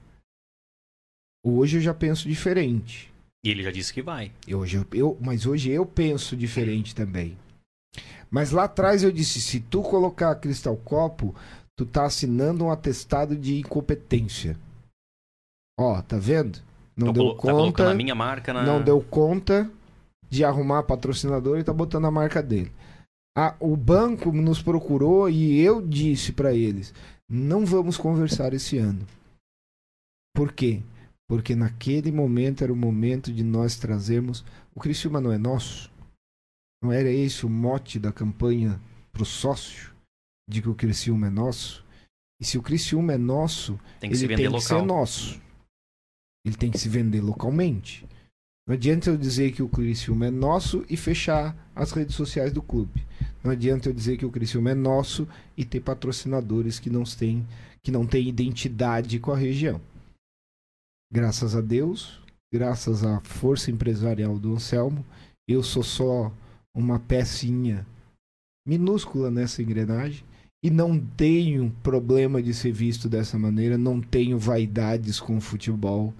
Hoje eu já penso diferente. E ele já disse que vai. Hoje eu, eu- mas hoje eu penso diferente também. Mas lá atrás eu disse, se tu colocar Cristal Copo, tu tá assinando um atestado de incompetência. Ó, tá vendo? Não Tô deu colo- tá conta, a minha marca na. não deu conta de arrumar patrocinador e tá botando a marca dele. Ah, o banco nos procurou e eu disse pra eles: não vamos conversar esse ano. Por quê? Porque naquele momento era o momento de nós trazermos. O Criciúma não é nosso? Não era esse o mote da campanha pro sócio? De que o Criciúma é nosso? E se o Criciúma é nosso, Tem que ele tem que local. ser nosso. Ele tem que se vender localmente. Não adianta eu dizer que o Criciúma é nosso e fechar as redes sociais do clube. Não adianta eu dizer que o Criciúma é nosso e ter patrocinadores que não têm, que não têm identidade com a região. Graças a Deus, graças à força empresarial do Anselmo, eu sou só uma pecinha minúscula nessa engrenagem e não tenho problema de ser visto dessa maneira, não tenho vaidades com o futebol,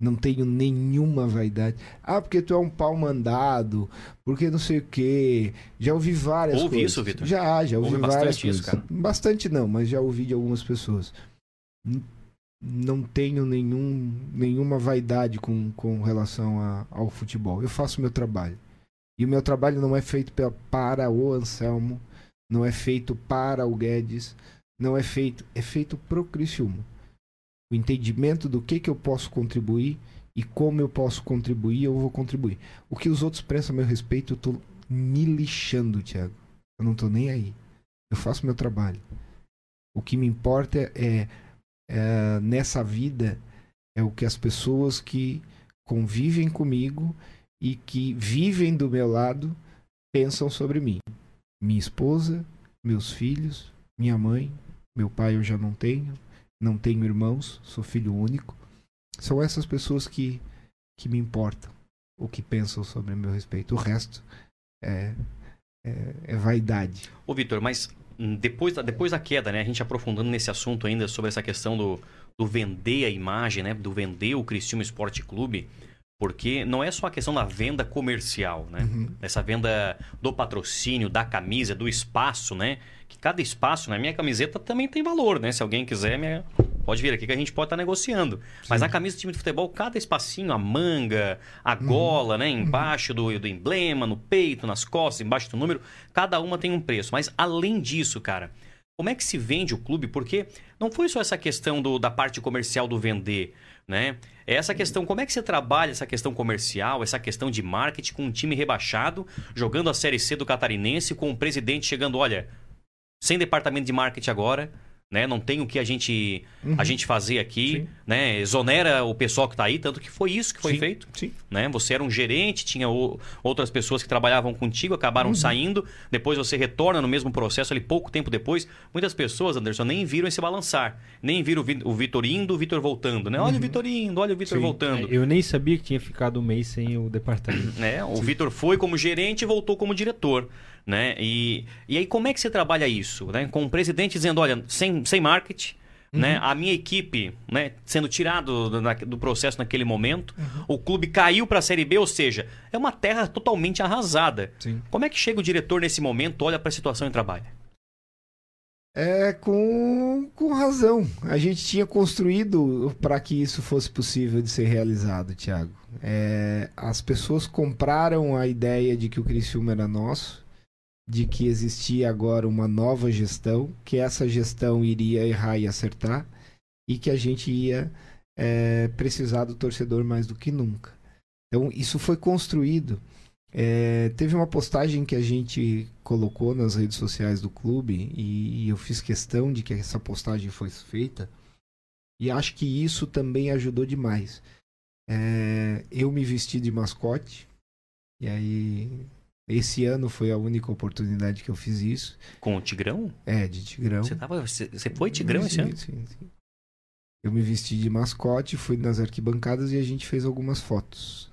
não tenho nenhuma vaidade. Ah, porque tu é um pau mandado, porque não sei o quê. Já ouvi várias Ouve coisas. isso, Vitor? Já, já ouvi Ouve várias bastante isso, coisas. Bastante não, mas já ouvi de algumas pessoas. Não tenho nenhum, nenhuma vaidade com, com relação a- ao futebol. Eu faço meu trabalho. E o meu trabalho não é feito pe- para o Anselmo, não é feito para o Guedes, não é feito, é feito pro Criciúma. O entendimento do que, que eu posso contribuir e como eu posso contribuir, eu vou contribuir. O que os outros pensam a meu respeito, eu tô me lixando, Thiago. Eu não tô nem aí. Eu faço meu trabalho. O que me importa é, é, nessa vida é o que as pessoas que convivem comigo e que vivem do meu lado pensam sobre mim. Minha esposa, meus filhos, minha mãe, meu pai eu já não tenho, não tenho irmãos, sou filho único. São essas pessoas que, que me importam, o que pensam sobre meu respeito. O resto é, é, é vaidade. Ô, Vitor, mas depois da, depois da queda, né? A gente aprofundando nesse assunto ainda sobre essa questão do, do vender a imagem, né? Do vender o Criciúma Esporte Clube. Porque não é só a questão da venda comercial, né? Uhum. Essa venda do patrocínio, da camisa, do espaço, né? Que cada espaço, né? Minha camiseta também tem valor, né? Se alguém quiser, minha... pode vir aqui que a gente pode estar negociando. Mas a camisa do time de futebol, cada espacinho, a manga, a gola, né? Embaixo do, do emblema, no peito, nas costas, embaixo do número, cada uma tem um preço. Mas além disso, cara, como é que se vende o clube? Porque não foi só essa questão do- da parte comercial do vender, né? É essa questão, como é que você trabalha essa questão comercial, essa questão de marketing com um time rebaixado, jogando a Série C do Catarinense, com o presidente chegando, olha, sem departamento de marketing agora, né? Não tem o que a gente, a gente fazer aqui, Sim. né? Exonera o pessoal que tá aí, tanto que foi isso que foi Sim, feito Sim. né? Você era um gerente, tinha o- outras pessoas que trabalhavam contigo, acabaram saindo, depois você retorna no mesmo processo ali pouco tempo depois. Muitas pessoas, Anderson, nem viram esse balançar, nem viram o Vi- o Vitor indo, o Vitor voltando, né? Olha o Vitor indo, olha o Vitor voltando. Eu nem sabia que tinha ficado um mês sem o departamento. né? O Vitor foi como gerente e voltou como diretor, né? E, e aí como é que você trabalha isso, né? Com o presidente dizendo, olha, sem, sem marketing, né? A minha equipe, né, sendo tirado do, do processo naquele momento, o clube caiu para a Série B, ou seja, é uma terra totalmente arrasada. Sim. Como é que chega o diretor nesse momento, olha para a situação e trabalha? É com, com razão. A gente tinha construído para que isso fosse possível de ser realizado, Thiago. É, as pessoas compraram a ideia de que o Criciúma era nosso, de que existia agora uma nova gestão, que essa gestão iria errar e acertar, e que a gente ia é, precisar do torcedor mais do que nunca. Então, isso foi construído. É, teve uma postagem que a gente colocou nas redes sociais do clube e, eu fiz questão de que essa postagem fosse feita e acho que isso também ajudou demais. É, eu me vesti de mascote e aí esse ano foi a única oportunidade que eu fiz isso. Com o Tigrão? É, de Tigrão. Você, tava, você, você foi Tigrão esse ano? Sim, sim. Eu me vesti de mascote, fui nas arquibancadas e a gente fez algumas fotos.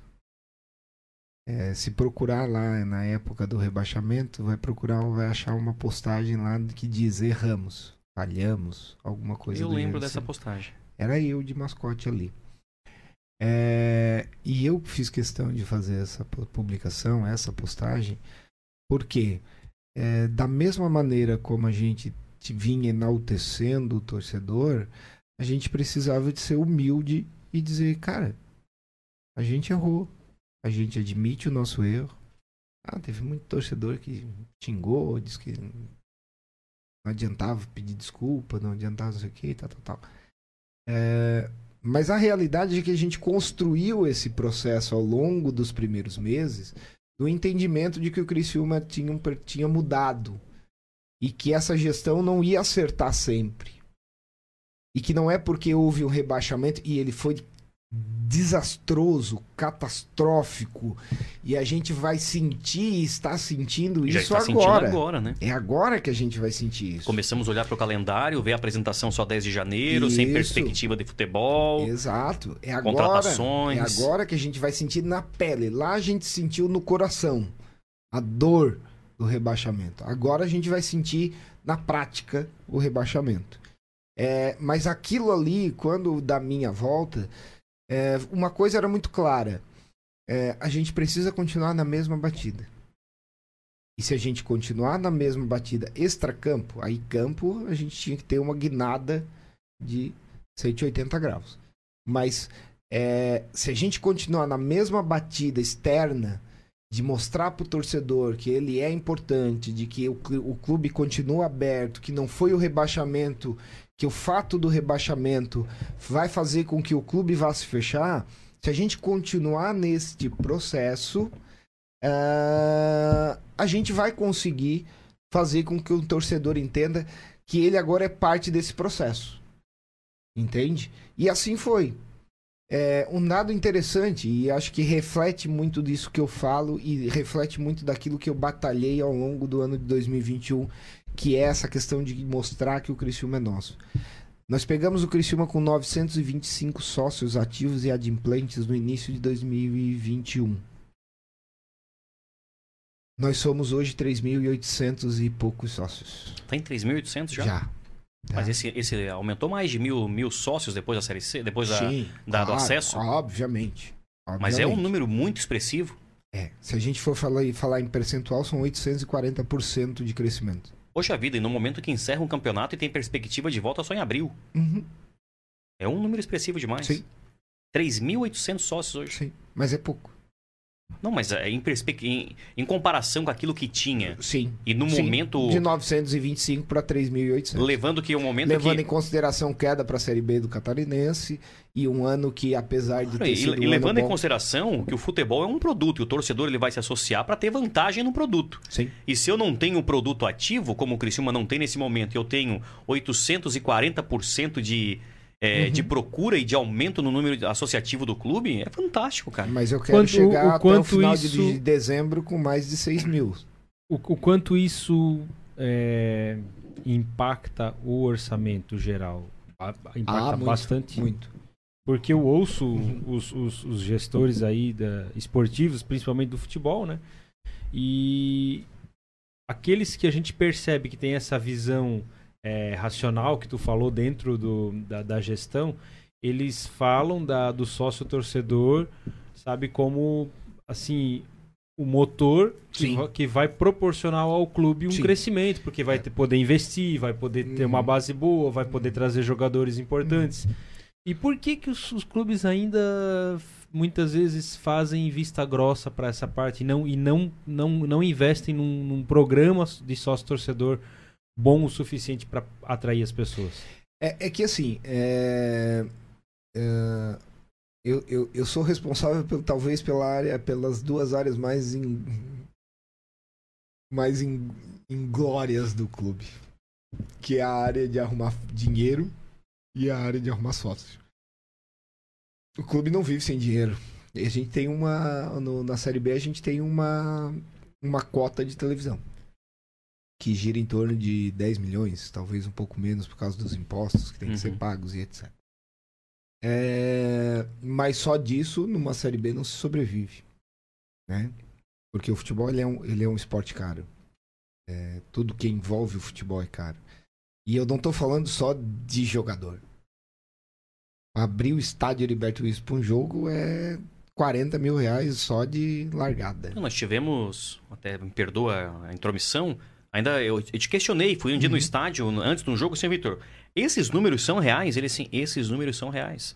É, se procurar lá na época do rebaixamento, vai procurar, vai achar uma postagem lá que diz erramos, falhamos, alguma coisa Eu lembro dessa assim. postagem. Era eu de mascote ali. É, e eu fiz questão de fazer essa pu- publicação, essa postagem, porque é, da mesma maneira como a gente te vinha enaltecendo o torcedor, a gente precisava de ser humilde e dizer, cara, a gente errou, a gente admite o nosso erro. Ah, teve muito torcedor que xingou, disse que não adiantava pedir desculpa, não adiantava não sei o que, tal, tal, tal. É, mas a realidade é que a gente construiu esse processo ao longo dos primeiros meses do entendimento de que o Criciúma tinha, tinha mudado e que essa gestão não ia acertar sempre. E que não é porque houve um rebaixamento e ele foi desastroso, catastrófico, e a gente vai sentir e está sentindo Já isso está sentindo agora. agora, né? É agora que a gente vai sentir isso. Começamos a olhar para o calendário, ver a apresentação só 10 de janeiro, sem Isso. perspectiva de futebol. Exato. É agora, Contratações. é agora que a gente vai sentir na pele. Lá a gente sentiu no coração a dor do rebaixamento. Agora a gente vai sentir na prática o rebaixamento. É, mas aquilo ali, quando da minha volta, é, uma coisa era muito clara. É, a gente precisa continuar na mesma batida. E se a gente continuar na mesma batida extra-campo, aí campo a gente tinha que ter uma guinada de 180 graus. Mas é, se a gente continuar na mesma batida externa de mostrar para o torcedor que ele é importante, de que o, o clube continua aberto, que não foi o rebaixamento, que o fato do rebaixamento vai fazer com que o clube vá se fechar, se a gente continuar neste processo, ah, a gente vai conseguir fazer com que o torcedor entenda que ele agora é parte desse processo. Entende? E assim foi. É, um dado interessante, e acho que reflete muito disso que eu falo e reflete muito daquilo que eu batalhei ao longo do ano de 2021, que é essa questão de mostrar que o Criciúma é nosso. Nós pegamos o Criciúma com 925 sócios ativos e adimplentes no início de 2021. Nós somos hoje 3.800 e poucos sócios. Tá em 3.800 já? Já. Mas Já. esse, esse aumentou mais de mil, mil sócios depois da Série C? Depois da, Sim, da- do claro, acesso? Obviamente. Mas é um obviamente. número muito expressivo. É, se a gente for falar, em- falar em percentual, são 840% de crescimento. Poxa vida, e no momento que encerra um campeonato e tem perspectiva de volta só em abril. Uhum, É um número expressivo demais. Sim. 3.800 sócios hoje. sim, mas é pouco. Não, mas é em, em, em comparação com aquilo que tinha. Sim. E no sim, momento. De 925 para 3.800. Levando que o momento Levando que. em consideração queda para a Série B do Catarinense e um ano que, apesar de ter E, sido e um levando em bom, consideração que o futebol é um produto e o torcedor ele vai se associar para ter vantagem no produto. Sim. E se eu não tenho o produto ativo, como o Criciúma não tem nesse momento, e eu tenho 840% de, é, Uhum. de procura e de aumento no número associativo do clube, é fantástico, cara. Mas eu quero Quanto- chegar o até o final isso- de, de dezembro com mais de 6 mil. O, o quanto isso é, impacta o orçamento geral? Ba- Impacta Ah, muito, bastante. Muito. Porque eu ouço Uhum. os, os- os gestores aí da, esportivos, principalmente do futebol, né? E aqueles que a gente percebe que tem essa visão é, racional que tu falou dentro do, da, da gestão, eles falam da, do sócio torcedor, sabe, como assim o motor que, que vai proporcionar ao clube um Sim. crescimento, porque vai É. ter, poder investir, vai poder ter uma Uhum. base boa, vai poder trazer jogadores importantes. E por que que os, os clubes ainda muitas vezes fazem vista grossa para essa parte e não e não não, não investem num, num programa de sócio torcedor bom o suficiente para atrair as pessoas? É, é que assim, é, é, eu, eu, eu sou responsável pelo, talvez pela área, pelas duas áreas mais in, mais in, inglórias do clube, que é a área de arrumar dinheiro e a área de arrumar sócio. O clube não vive sem dinheiro. A gente tem uma no- na série B a gente tem uma uma cota de televisão que gira em torno de 10 milhões, talvez um pouco menos por causa dos impostos que tem que ser Uhum. pagos e etc. É, mas só disso numa série B não se sobrevive, né? Porque o futebol ele é um, ele é um esporte caro. É, tudo que envolve o futebol é caro. E eu não tô falando só de jogador. abrir o estádio Heriberto Wilson para um jogo é 40 mil reais só de largada. Nós tivemos, até me perdoa a intromissão, ainda eu, eu te questionei, fui um dia Uhum. no estádio, antes de um jogo, assim, Vitor, esses números são reais? Ele assim, esses números são reais.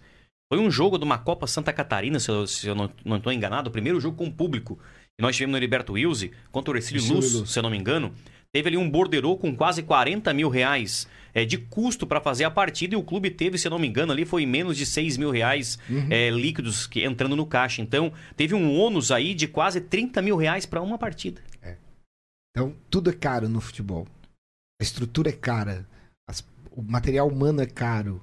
Foi um jogo de uma Copa Santa Catarina, se eu, se eu não, estou enganado, o primeiro jogo com o público. nós tivemos no Heriberto Wilson, contra o Ercílio Luz, Luz. se eu não me engano. Teve ali um borderô com quase 40 mil reais é, de custo para fazer a partida e o clube teve, se eu não me engano, ali foi menos de 6 mil reais é, líquidos que, entrando no caixa. Então, teve um ônus aí de quase 30 mil reais para uma partida. Então, tudo é caro no futebol. A estrutura é cara. as- o material humano é caro.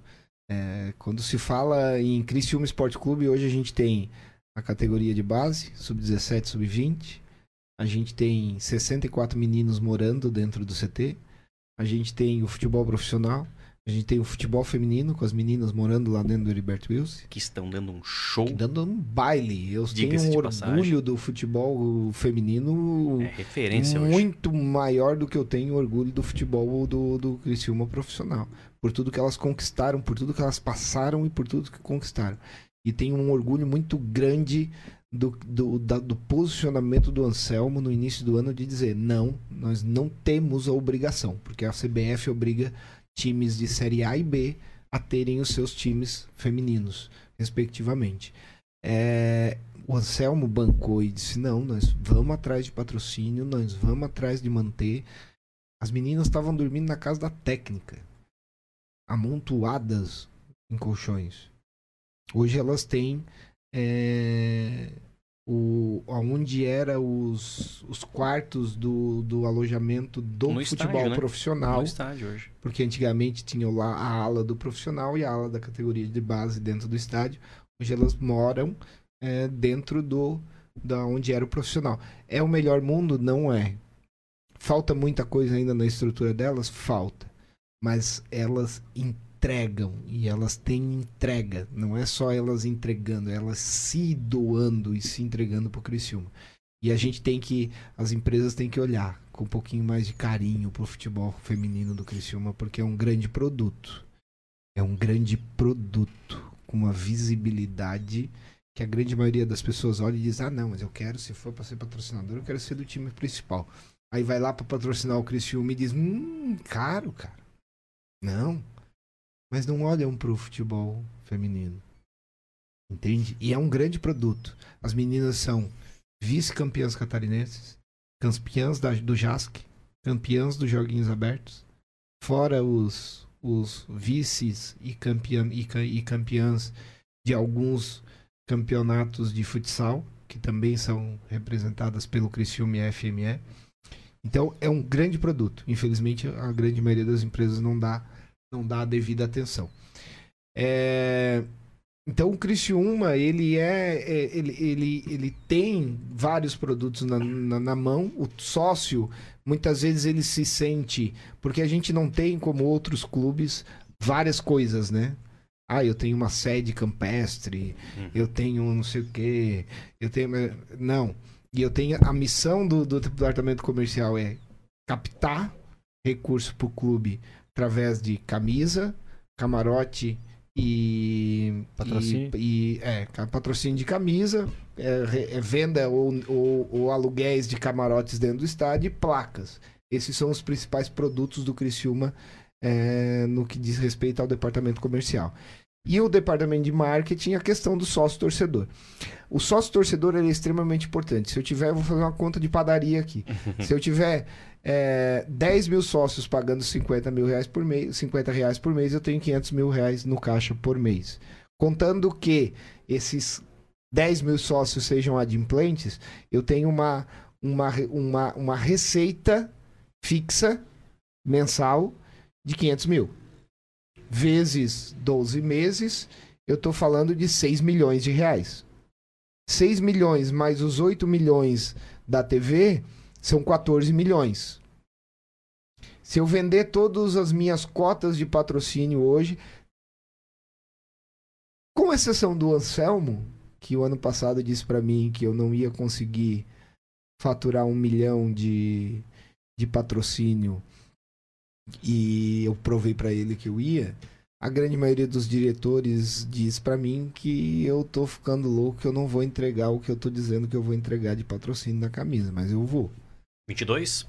É, quando se fala em Criciúma Esporte Clube, hoje a gente tem a categoria de base, sub-17, sub-20. A gente tem 64 meninos morando dentro do CT. A gente tem o futebol profissional. A gente tem o futebol feminino, com as meninas morando lá dentro do Heriberto Wilson. Que estão dando um show. Dando um baile. Eu tenho um orgulho passagem. do futebol feminino É referência hoje. muito maior do que eu tenho orgulho do futebol do, do Criciúma profissional. Por tudo que elas conquistaram, por tudo que elas passaram e por tudo que conquistaram. E tenho um orgulho muito grande do, do, da- do posicionamento do Anselmo no início do ano de dizer: não, nós não temos a obrigação, porque a CBF obriga times de Série A e B a terem os seus times femininos, respectivamente. É, o Anselmo bancou e disse: não, nós vamos atrás de patrocínio, nós vamos atrás de manter. As meninas estavam dormindo na casa da técnica, amontoadas em colchões. Hoje elas têm é, o, onde era os, os quartos do, do alojamento do No futebol estádio, né? profissional No estádio hoje. porque antigamente tinham lá a ala do profissional e a ala da categoria de base dentro do estádio. Hoje elas moram é, dentro do da onde era o profissional. É o melhor mundo? Não é. Falta muita coisa ainda na estrutura delas? Falta. Mas elas entregam e elas têm entrega. Não é só elas entregando, é elas se doando e se entregando pro Criciúma. E a gente tem que, as empresas têm que olhar com um pouquinho mais de carinho pro futebol feminino do Criciúma, porque é um grande produto. É um grande produto com uma visibilidade que a grande maioria das pessoas olha e diz: "Ah, não, mas eu quero, se for para ser patrocinador, eu quero ser do time principal". Aí vai lá para patrocinar o Criciúma e diz: "Hum, caro, cara". Não. Mas não olham pro futebol feminino. Entende? E é um grande produto. As meninas são vice-campeãs catarinenses, campeãs da- do JASC, campeãs dos Joguinhos Abertos, fora os, os vices e, campeã, e, e campeãs de alguns campeonatos de futsal, que também são representadas pelo Criciúma e FME. Então é um grande produto. Infelizmente a grande maioria das empresas não dá, não dá a devida atenção. É, Então o Criciúma, ele é, é- ele, ele, ele tem vários produtos na, na, na mão. O sócio, muitas vezes ele se sente, porque a gente não tem como outros clubes várias coisas, né? Ah, eu tenho uma sede campestre, eu tenho não sei o quê, eu tenho. Não. E eu tenho. A missão do, do departamento comercial é captar recurso para o clube através de camisa, camarote e. Patrocínio. E, e- é, patrocínio de camisa, é, é venda ou, ou, ou aluguéis de camarotes dentro do estádio e placas. Esses são os principais produtos do Criciúma é, no que diz respeito ao departamento comercial. E o departamento de marketing, a questão do sócio torcedor. O sócio torcedor é extremamente importante. Se eu tiver, eu vou fazer uma conta de padaria aqui. [laughs] Se eu tiver é, 10 mil sócios pagando 50 mil reais por mês, 50 reais por mês, eu tenho 500 mil reais no caixa por mês. Contando que esses 10 mil sócios sejam adimplentes, eu tenho uma, uma, uma, uma receita fixa mensal de 500 mil. Vezes 12 meses, eu estou falando de 6 milhões de reais. 6 milhões mais os 8 milhões da TV são 14 milhões. Se eu vender todas as minhas cotas de patrocínio hoje, com exceção do Anselmo, que o ano passado disse para mim que eu não ia conseguir faturar um milhão de, de patrocínio e eu provei para ele que eu ia. a grande maioria dos diretores diz pra mim que eu tô ficando louco, que eu não vou entregar o que eu tô dizendo que eu vou entregar de patrocínio da camisa, mas eu vou. 22?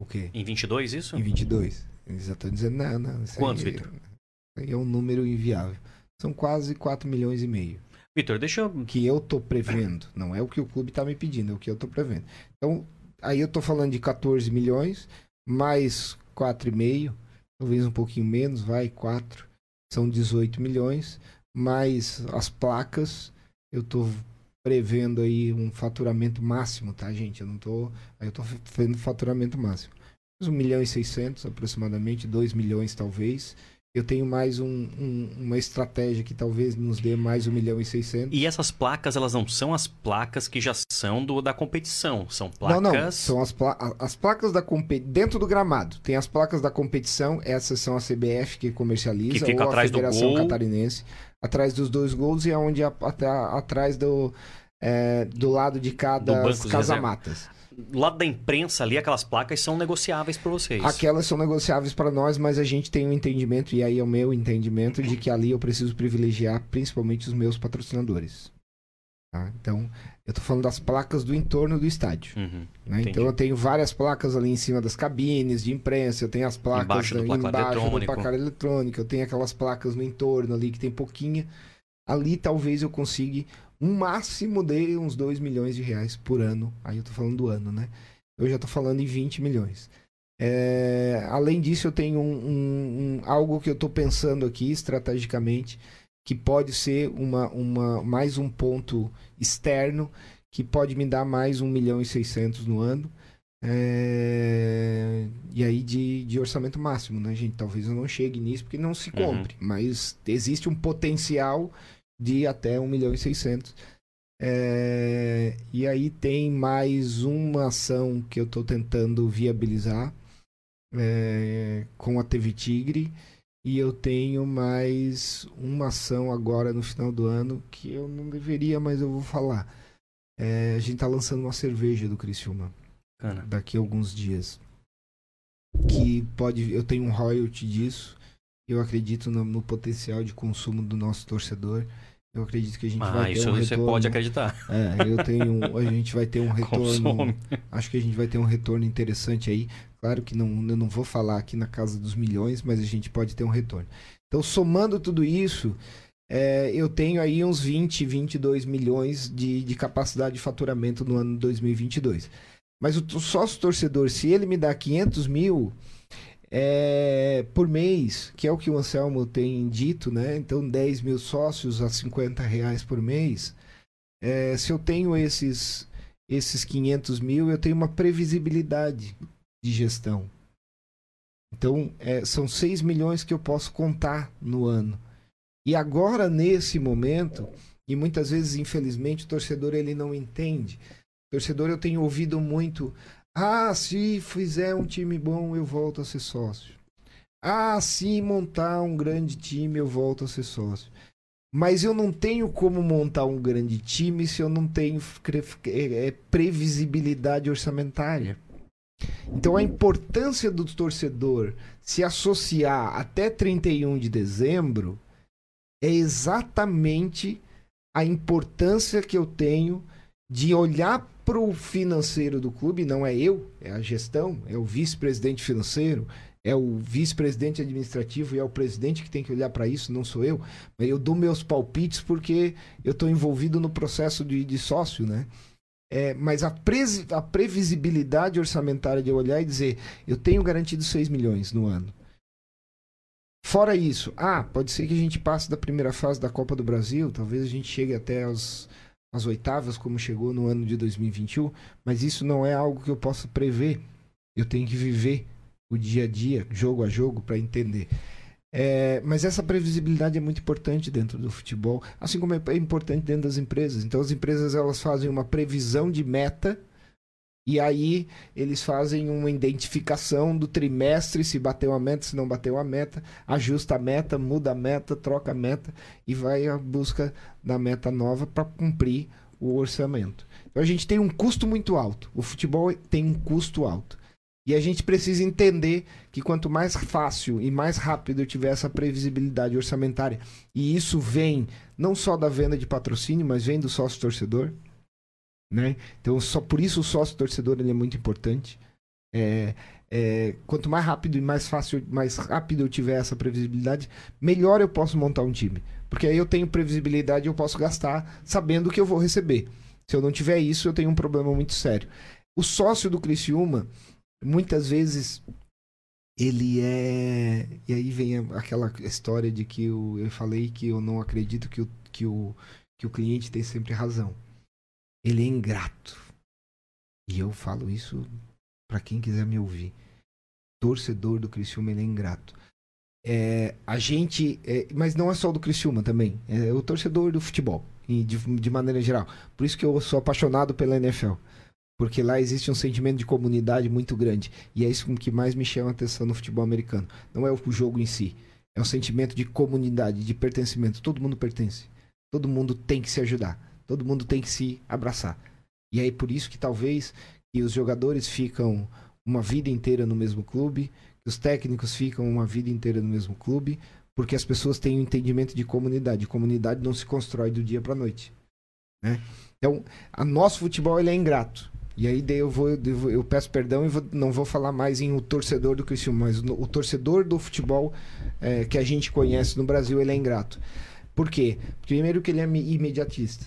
O quê? Em 22 isso? Em 22. Eles já estão dizendo, não, não. Quantos, Vitor? É um número inviável. São quase 4 milhões e meio. Vitor, deixa eu. Que eu tô prevendo. Não é o que o clube tá me pedindo, é o que eu tô prevendo. Então, aí eu tô falando de 14 milhões, mais 4,5, talvez um pouquinho menos, vai, 4. São 18 milhões, mais as placas, eu tô prevendo aí um faturamento máximo, tá, gente? Eu não tô. Aí eu tô fazendo faturamento máximo. Uns 1 milhão e 600 aproximadamente, 2 milhões talvez. Eu tenho mais um- um- uma estratégia que talvez nos dê mais 1 milhão e 600. E essas placas, elas não são as placas que já são do, da competição. São placas. Não, não. São as, pla- as placas da competição. Dentro do gramado. Tem as placas da competição. Essas são a CBF que comercializa. Que fica ou atrás a do Federação gol. Catarinense. Atrás dos dois gols e é onde a- atra- atrás do. é, do lado de cada casamatas. Do lado da imprensa ali, aquelas placas são negociáveis por vocês. Aquelas são negociáveis para nós, mas a gente tem um entendimento, e aí é o meu entendimento, de que ali eu preciso privilegiar principalmente os meus patrocinadores. tá? Então, eu tô falando das placas do entorno do estádio. Uhum. né? Então eu tenho várias placas ali em cima das cabines de imprensa, eu tenho as placas Embaixo do placar embaixo eletrônico. do placar eletrônico, eu tenho aquelas placas no entorno ali que tem pouquinha. Ali talvez eu consiga um máximo de uns 2 milhões de reais por ano. Aí eu tô falando do ano, né? Eu já tô falando em 20 milhões. É, além disso, eu tenho um, um- um- algo que eu tô pensando aqui estrategicamente, que pode ser uma, uma, mais um ponto externo, que pode me dar mais 1 milhão e 600 no ano. É, E aí de, de orçamento máximo, né, gente? Talvez eu não chegue nisso porque não se Uhum. compre. Mas existe um potencial de até 1 milhão e 600. É, E aí tem mais uma ação que eu estou tentando viabilizar é, com a TV Tigre. E eu tenho mais uma ação agora no final do ano que eu não deveria, mas eu vou falar. É, a gente tá lançando uma cerveja do Criciúma Bacana. daqui a alguns dias. Que pode. Eu tenho um royalty disso. Eu acredito no, no potencial de consumo do nosso torcedor. Eu acredito que a gente Ah, vai ter isso um você retorno. pode acreditar. É, eu tenho. A gente vai ter um [laughs] retorno. Consome. Acho que a gente vai ter um retorno interessante aí. Claro que não, eu não vou falar aqui na casa dos milhões, mas a gente pode ter um retorno. Então, somando tudo isso, é, eu tenho aí uns 20, 22 milhões de, de capacidade de faturamento no ano 2022. Mas o, sócio torcedor, se ele me dá 500 mil é, por mês, que é o que o Anselmo tem dito, né? Então, 10 mil sócios a 50 reais por mês. É, se eu tenho esses, esses 500 mil, eu tenho uma previsibilidade de gestão. Então, é, são 6 milhões que eu posso contar no ano. E agora, nesse momento, e muitas vezes, infelizmente, o torcedor ele não entende. Torcedor, eu tenho ouvido muito: ah, se fizer um time bom, eu volto a ser sócio. Ah, se montar um grande time, eu volto a ser sócio. Mas eu não tenho como montar um grande time se eu não tenho é, é, previsibilidade orçamentária. Então a importância do torcedor se associar até 31 de dezembro é exatamente a importância que eu tenho de olhar para o financeiro do clube, não é eu, é a gestão, é o vice-presidente financeiro, é o vice-presidente administrativo e é o presidente que tem que olhar para isso, não sou eu. Mas eu dou meus palpites porque eu estou envolvido no processo de, de sócio, né? É, mas a, a previsibilidade orçamentária de eu olhar e dizer, eu tenho garantido 6 milhões no ano. Fora isso, ah, pode ser que a gente passe da primeira fase da Copa do Brasil, talvez a gente chegue até as, as oitavas, como chegou no ano de 2021, mas isso não é algo que eu possa prever. Eu tenho que viver o dia a dia, jogo a jogo, para entender. É, mas essa previsibilidade é muito importante dentro do futebol, assim como é importante dentro das empresas. Então as empresas elas fazem uma previsão de meta e aí eles fazem uma identificação do trimestre, se bateu a meta, se não bateu a meta, ajusta a meta, muda a meta, troca a meta e vai à busca da meta nova para cumprir o orçamento. Então a gente tem um custo muito alto. O futebol tem um custo alto. E a gente precisa entender que quanto mais fácil e mais rápido eu tiver essa previsibilidade orçamentária, e isso vem não só da venda de patrocínio, mas vem do sócio torcedor, né? Então, só por isso o sócio torcedor ele é muito importante. É, é, quanto mais rápido e mais fácil, mais rápido eu tiver essa previsibilidade, melhor eu posso montar um time. Porque aí eu tenho previsibilidade e eu posso gastar sabendo que eu vou receber. Se eu não tiver isso, eu tenho um problema muito sério. O sócio do Criciúma, muitas vezes, ele é. E aí vem aquela história de que eu, eu falei que eu não acredito que o, que, o, que o cliente tem sempre razão. Ele é ingrato. E eu falo isso para quem quiser me ouvir. Torcedor do Criciúma, ele é ingrato. É, a gente. É, mas não é só do Criciúma também. É o torcedor do futebol, de, de maneira geral. Por isso que eu sou apaixonado pela NFL. Porque lá existe um sentimento de comunidade muito grande. E é isso que mais me chama a atenção no futebol americano. Não é o jogo em si. É um sentimento de comunidade, de pertencimento. Todo mundo pertence. Todo mundo tem que se ajudar. Todo mundo tem que se abraçar. E aí por isso que talvez que os jogadores ficam uma vida inteira no mesmo clube, que os técnicos ficam uma vida inteira no mesmo clube, porque as pessoas têm um entendimento de comunidade. Comunidade não se constrói do dia para noite. Né? Então, a nosso futebol ele é ingrato. E aí daí eu vou, eu, peço perdão e vou, não vou falar mais em o torcedor do Criciúma, mas o torcedor do futebol é, que a gente conhece no Brasil, ele é ingrato. Por quê? Primeiro que ele é imediatista.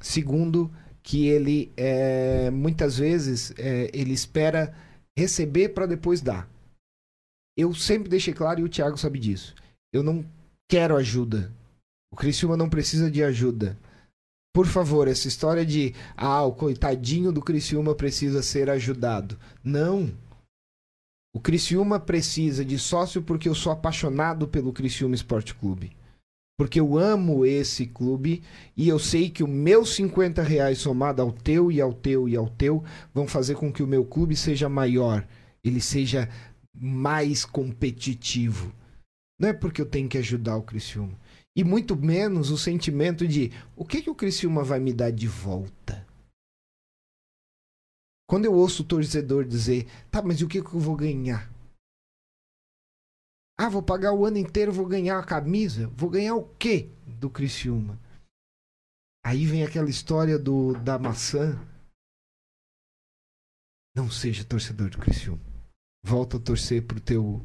Segundo, que ele é, muitas vezes é, ele espera receber para depois dar. Eu sempre deixei claro e o Thiago sabe disso. Eu não quero ajuda. O Criciúma não precisa de ajuda. Por favor, essa história de ah, o coitadinho do Criciúma precisa ser ajudado. Não. O Criciúma precisa de sócio porque eu sou apaixonado pelo Criciúma Esporte Clube. Porque eu amo esse clube e eu sei que o meu 50 reais somado ao teu e ao teu e ao teu vão fazer com que o meu clube seja maior, ele seja mais competitivo. Não é porque eu tenho que ajudar o Criciúma. E muito menos o sentimento de o que, que o Criciúma vai me dar de volta. Quando eu ouço o torcedor dizer, tá, mas e o que, que eu vou ganhar? Ah, vou pagar o ano inteiro, vou ganhar a camisa. Vou ganhar o quê do Criciúma? Aí vem aquela história do da maçã. Não seja torcedor do Criciúma. Volta a torcer pro teu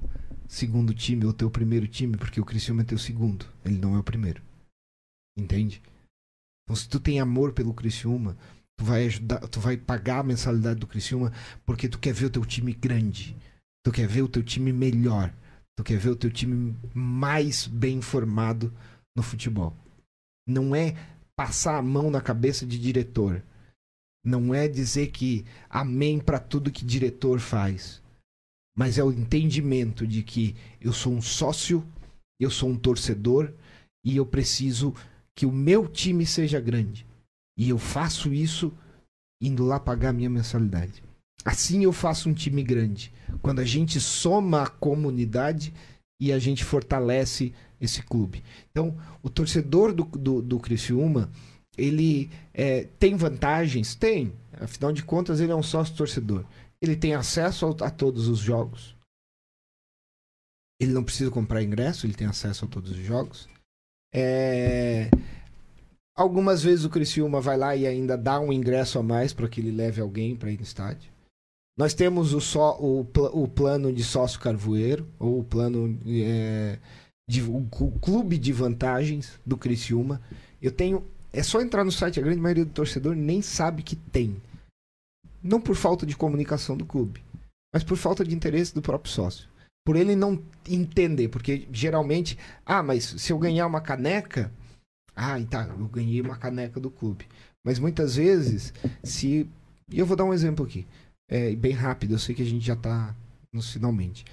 segundo time ou teu primeiro time, porque o Criciúma é teu segundo, ele não é o primeiro. Entende? Então se tu tem amor pelo Criciúma, tu vai ajudar, tu vai pagar a mensalidade do Criciúma porque tu quer ver o teu time grande. Tu quer ver o teu time melhor. Tu quer ver o teu time mais bem formado no futebol. Não é passar a mão na cabeça de diretor. Não é dizer que amém para tudo que diretor faz mas é o entendimento de que eu sou um sócio, eu sou um torcedor e eu preciso que o meu time seja grande. E eu faço isso indo lá pagar minha mensalidade. Assim eu faço um time grande. Quando a gente soma a comunidade e a gente fortalece esse clube. Então, o torcedor do, do, do Criciúma, ele é, tem vantagens? Tem. Afinal de contas, ele é um sócio torcedor. Ele tem acesso a todos os jogos. Ele não precisa comprar ingresso, ele tem acesso a todos os jogos. É... Algumas vezes o Criciúma vai lá e ainda dá um ingresso a mais para que ele leve alguém para ir no estádio. Nós temos o, só, o, o plano de sócio carvoeiro, ou o plano é, de o, o clube de vantagens do Criciúma. Eu tenho. É só entrar no site, a grande maioria do torcedor nem sabe que tem. Não por falta de comunicação do clube, mas por falta de interesse do próprio sócio. Por ele não entender, porque geralmente, ah, mas se eu ganhar uma caneca, ah, tá, eu ganhei uma caneca do clube. Mas muitas vezes, se. E eu vou dar um exemplo aqui, é, bem rápido, eu sei que a gente já está nos finalmente.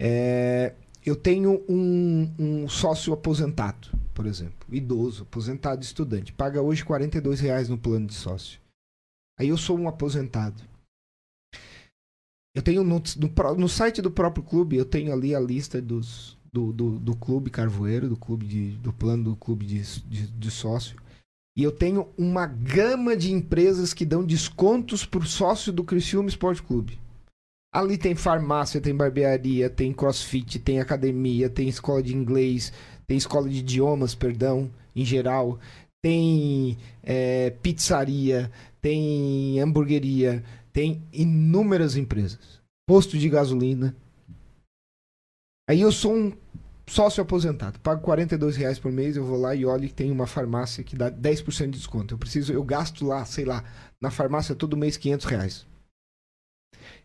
É, eu tenho um, um, sócio aposentado, por exemplo, idoso, aposentado, estudante, paga hoje 42 reais no plano de sócio. Aí eu sou um aposentado. Eu tenho no, no, no, site do próprio clube, eu tenho ali a lista dos, do, do, do clube Carvoeiro, do clube de, do plano do clube de, de, de sócio. E eu tenho uma gama de empresas que dão descontos para o sócio do Criciúma Esporte Clube. Ali tem farmácia, tem barbearia, tem crossfit, tem academia, tem escola de inglês, tem escola de idiomas, perdão, em geral. Tem é, pizzaria, tem hamburgueria, tem inúmeras empresas. Posto de gasolina. Aí eu sou um sócio aposentado, pago 42 reais por mês, eu vou lá e olho que tem uma farmácia que dá 10% de desconto. Eu preciso, eu gasto lá, sei lá, na farmácia todo mês 500 reais.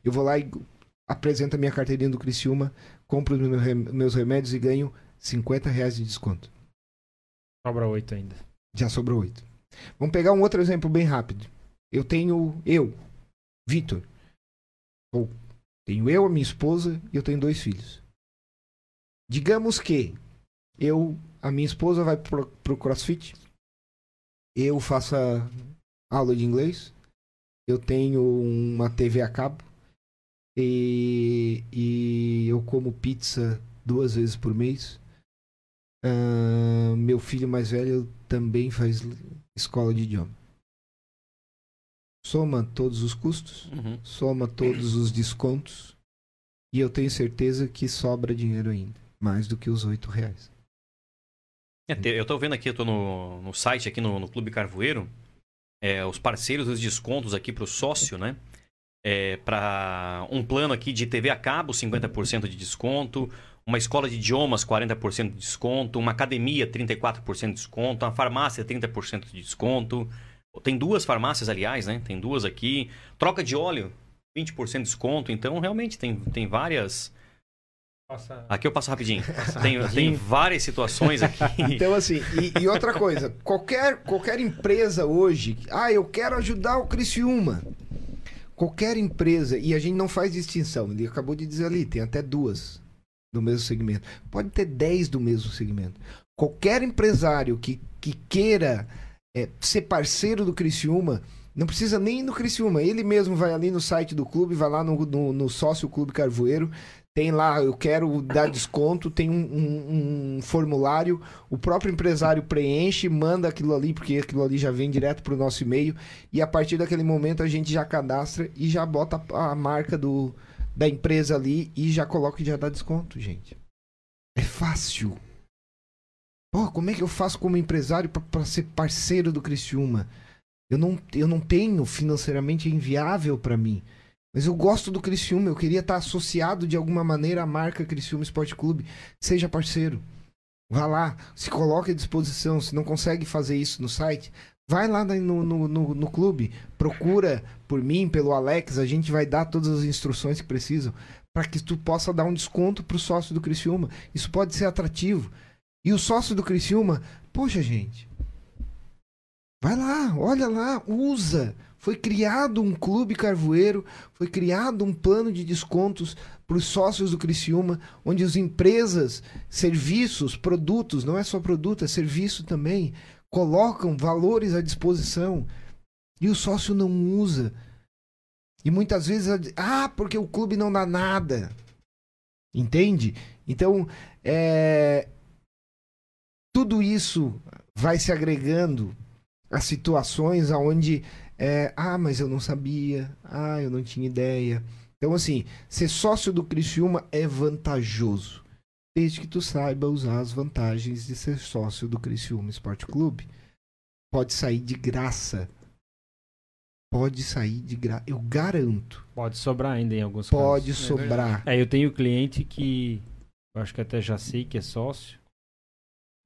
Eu vou lá e apresento a minha carteirinha do Criciúma, compro meus remédios e ganho 50 reais de desconto. Sobra oito ainda. Já sobrou 8. Vamos pegar um outro exemplo bem rápido. Eu tenho eu, Vitor. Ou tenho eu, a minha esposa e eu tenho dois filhos. Digamos que eu, a minha esposa vai pro, pro CrossFit. Eu faço aula de inglês. Eu tenho uma TV a cabo. E, e eu como pizza duas vezes por mês. Ah, meu filho mais velho também faz escola de idioma. Soma todos os custos, Uhum. soma todos os descontos e eu tenho certeza que sobra dinheiro ainda, mais do que os oito reais. É, eu tô vendo aqui, eu tô no, no site aqui no, no Clube Carvoeiro, é, os parceiros dos descontos aqui pro sócio, né? É, para um plano aqui de TV a cabo, 50% de desconto, uma escola de idiomas, 40% de desconto, uma academia, 34% de desconto, uma farmácia, 30% de desconto. Tem duas farmácias, aliás, né? Tem duas aqui. Troca de óleo, 20% de desconto. Então, realmente, tem, tem várias... Passa... Aqui eu passo rapidinho. Tem, tem várias situações aqui. [laughs] Então, assim, e, e outra coisa, qualquer, qualquer empresa hoje, ah, eu quero ajudar o Criciúma. Qualquer empresa, e a gente não faz distinção, ele acabou de dizer ali, tem até duas do mesmo segmento. Pode ter dez do mesmo segmento. Qualquer empresário que, que queira é, ser parceiro do Criciúma, não precisa nem ir no Criciúma, ele mesmo vai ali no site do clube, vai lá no, no, no sócio Clube Carvoeiro, tem lá, eu quero dar desconto, tem um, um- um formulário, o próprio empresário preenche, manda aquilo ali, porque aquilo ali já vem direto para o nosso e-mail, e a partir daquele momento a gente já cadastra e já bota a marca do, da empresa ali e já coloca e já dá desconto, gente. É fácil. Pô, como é que eu faço como empresário para ser parceiro do Criciúma? Eu não, eu não tenho financeiramente é inviável para mim. Mas eu gosto do Criciúma, eu queria estar associado de alguma maneira à marca Criciúma Esporte Clube. Seja parceiro. Vá lá, se coloque à disposição. Se não consegue fazer isso no site, vai lá no, no, no, no clube, procura por mim, pelo Alex, a gente vai dar todas as instruções que precisam para que tu possa dar um desconto pro sócio do Criciúma. Isso pode ser atrativo. E o sócio do Criciúma, poxa, gente, vai lá, olha lá, usa. Foi criado um clube carvoeiro, foi criado um plano de descontos para os sócios do Criciúma, onde as empresas, serviços, produtos, não é só produto, é serviço também, colocam valores à disposição e o sócio não usa. E muitas vezes, ah, porque o clube não dá nada. Entende? Então, é, tudo isso vai se agregando a situações aonde é, ah, mas eu não sabia, ah, eu não tinha ideia. Então, assim, ser sócio do Criciúma é vantajoso, desde que tu saiba usar as vantagens de ser sócio do Criciúma Esporte Clube. Pode sair de graça. Pode sair de graça. Eu garanto. Pode sobrar ainda em alguns Pode casos. sobrar. É, eu tenho cliente que eu acho que até já sei que é sócio.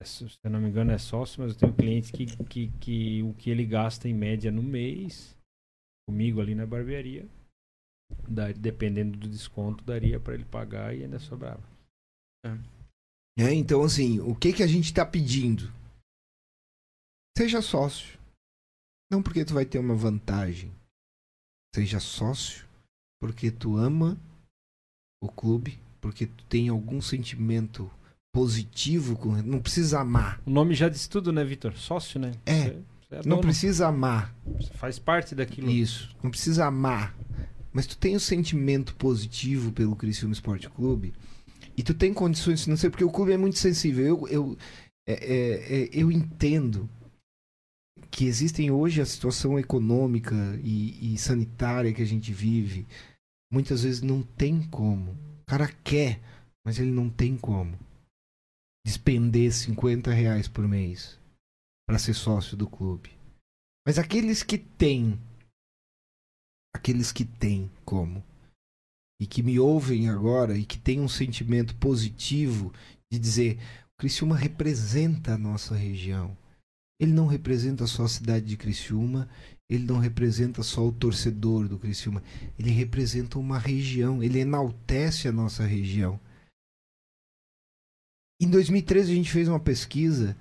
É, Se eu não me engano é sócio, mas eu tenho clientes que, que, que o que ele gasta em média no mês comigo ali na barbearia, dependendo do desconto, daria para ele pagar e ainda sobrava. É, então, assim, o que, que a gente está pedindo? Seja sócio. Não porque tu vai ter uma vantagem. Seja sócio porque tu ama o clube, porque tu tem algum sentimento positivo com Não precisa amar. O nome já diz tudo, né, Vitor? Sócio, né? É. Você, você é Não precisa amar. você faz parte daquilo. Isso. Não precisa amar. Mas tu tem um sentimento positivo pelo Criciúma Esporte Clube e tu tem condições financeiras, porque o clube é muito sensível. Eu, eu, é, é, é, eu entendo que existem hoje a situação econômica e, e sanitária que a gente vive muitas vezes não tem como. O cara quer, mas ele não tem como despender 50 reais por mês para ser sócio do clube. Mas aqueles que têm, aqueles que têm como, e que me ouvem agora e que têm um sentimento positivo de dizer: o Criciúma representa a nossa região. Ele não representa só a cidade de Criciúma, ele não representa só o torcedor do Criciúma, ele representa uma região, ele enaltece a nossa região. Em 2013 a gente fez uma pesquisa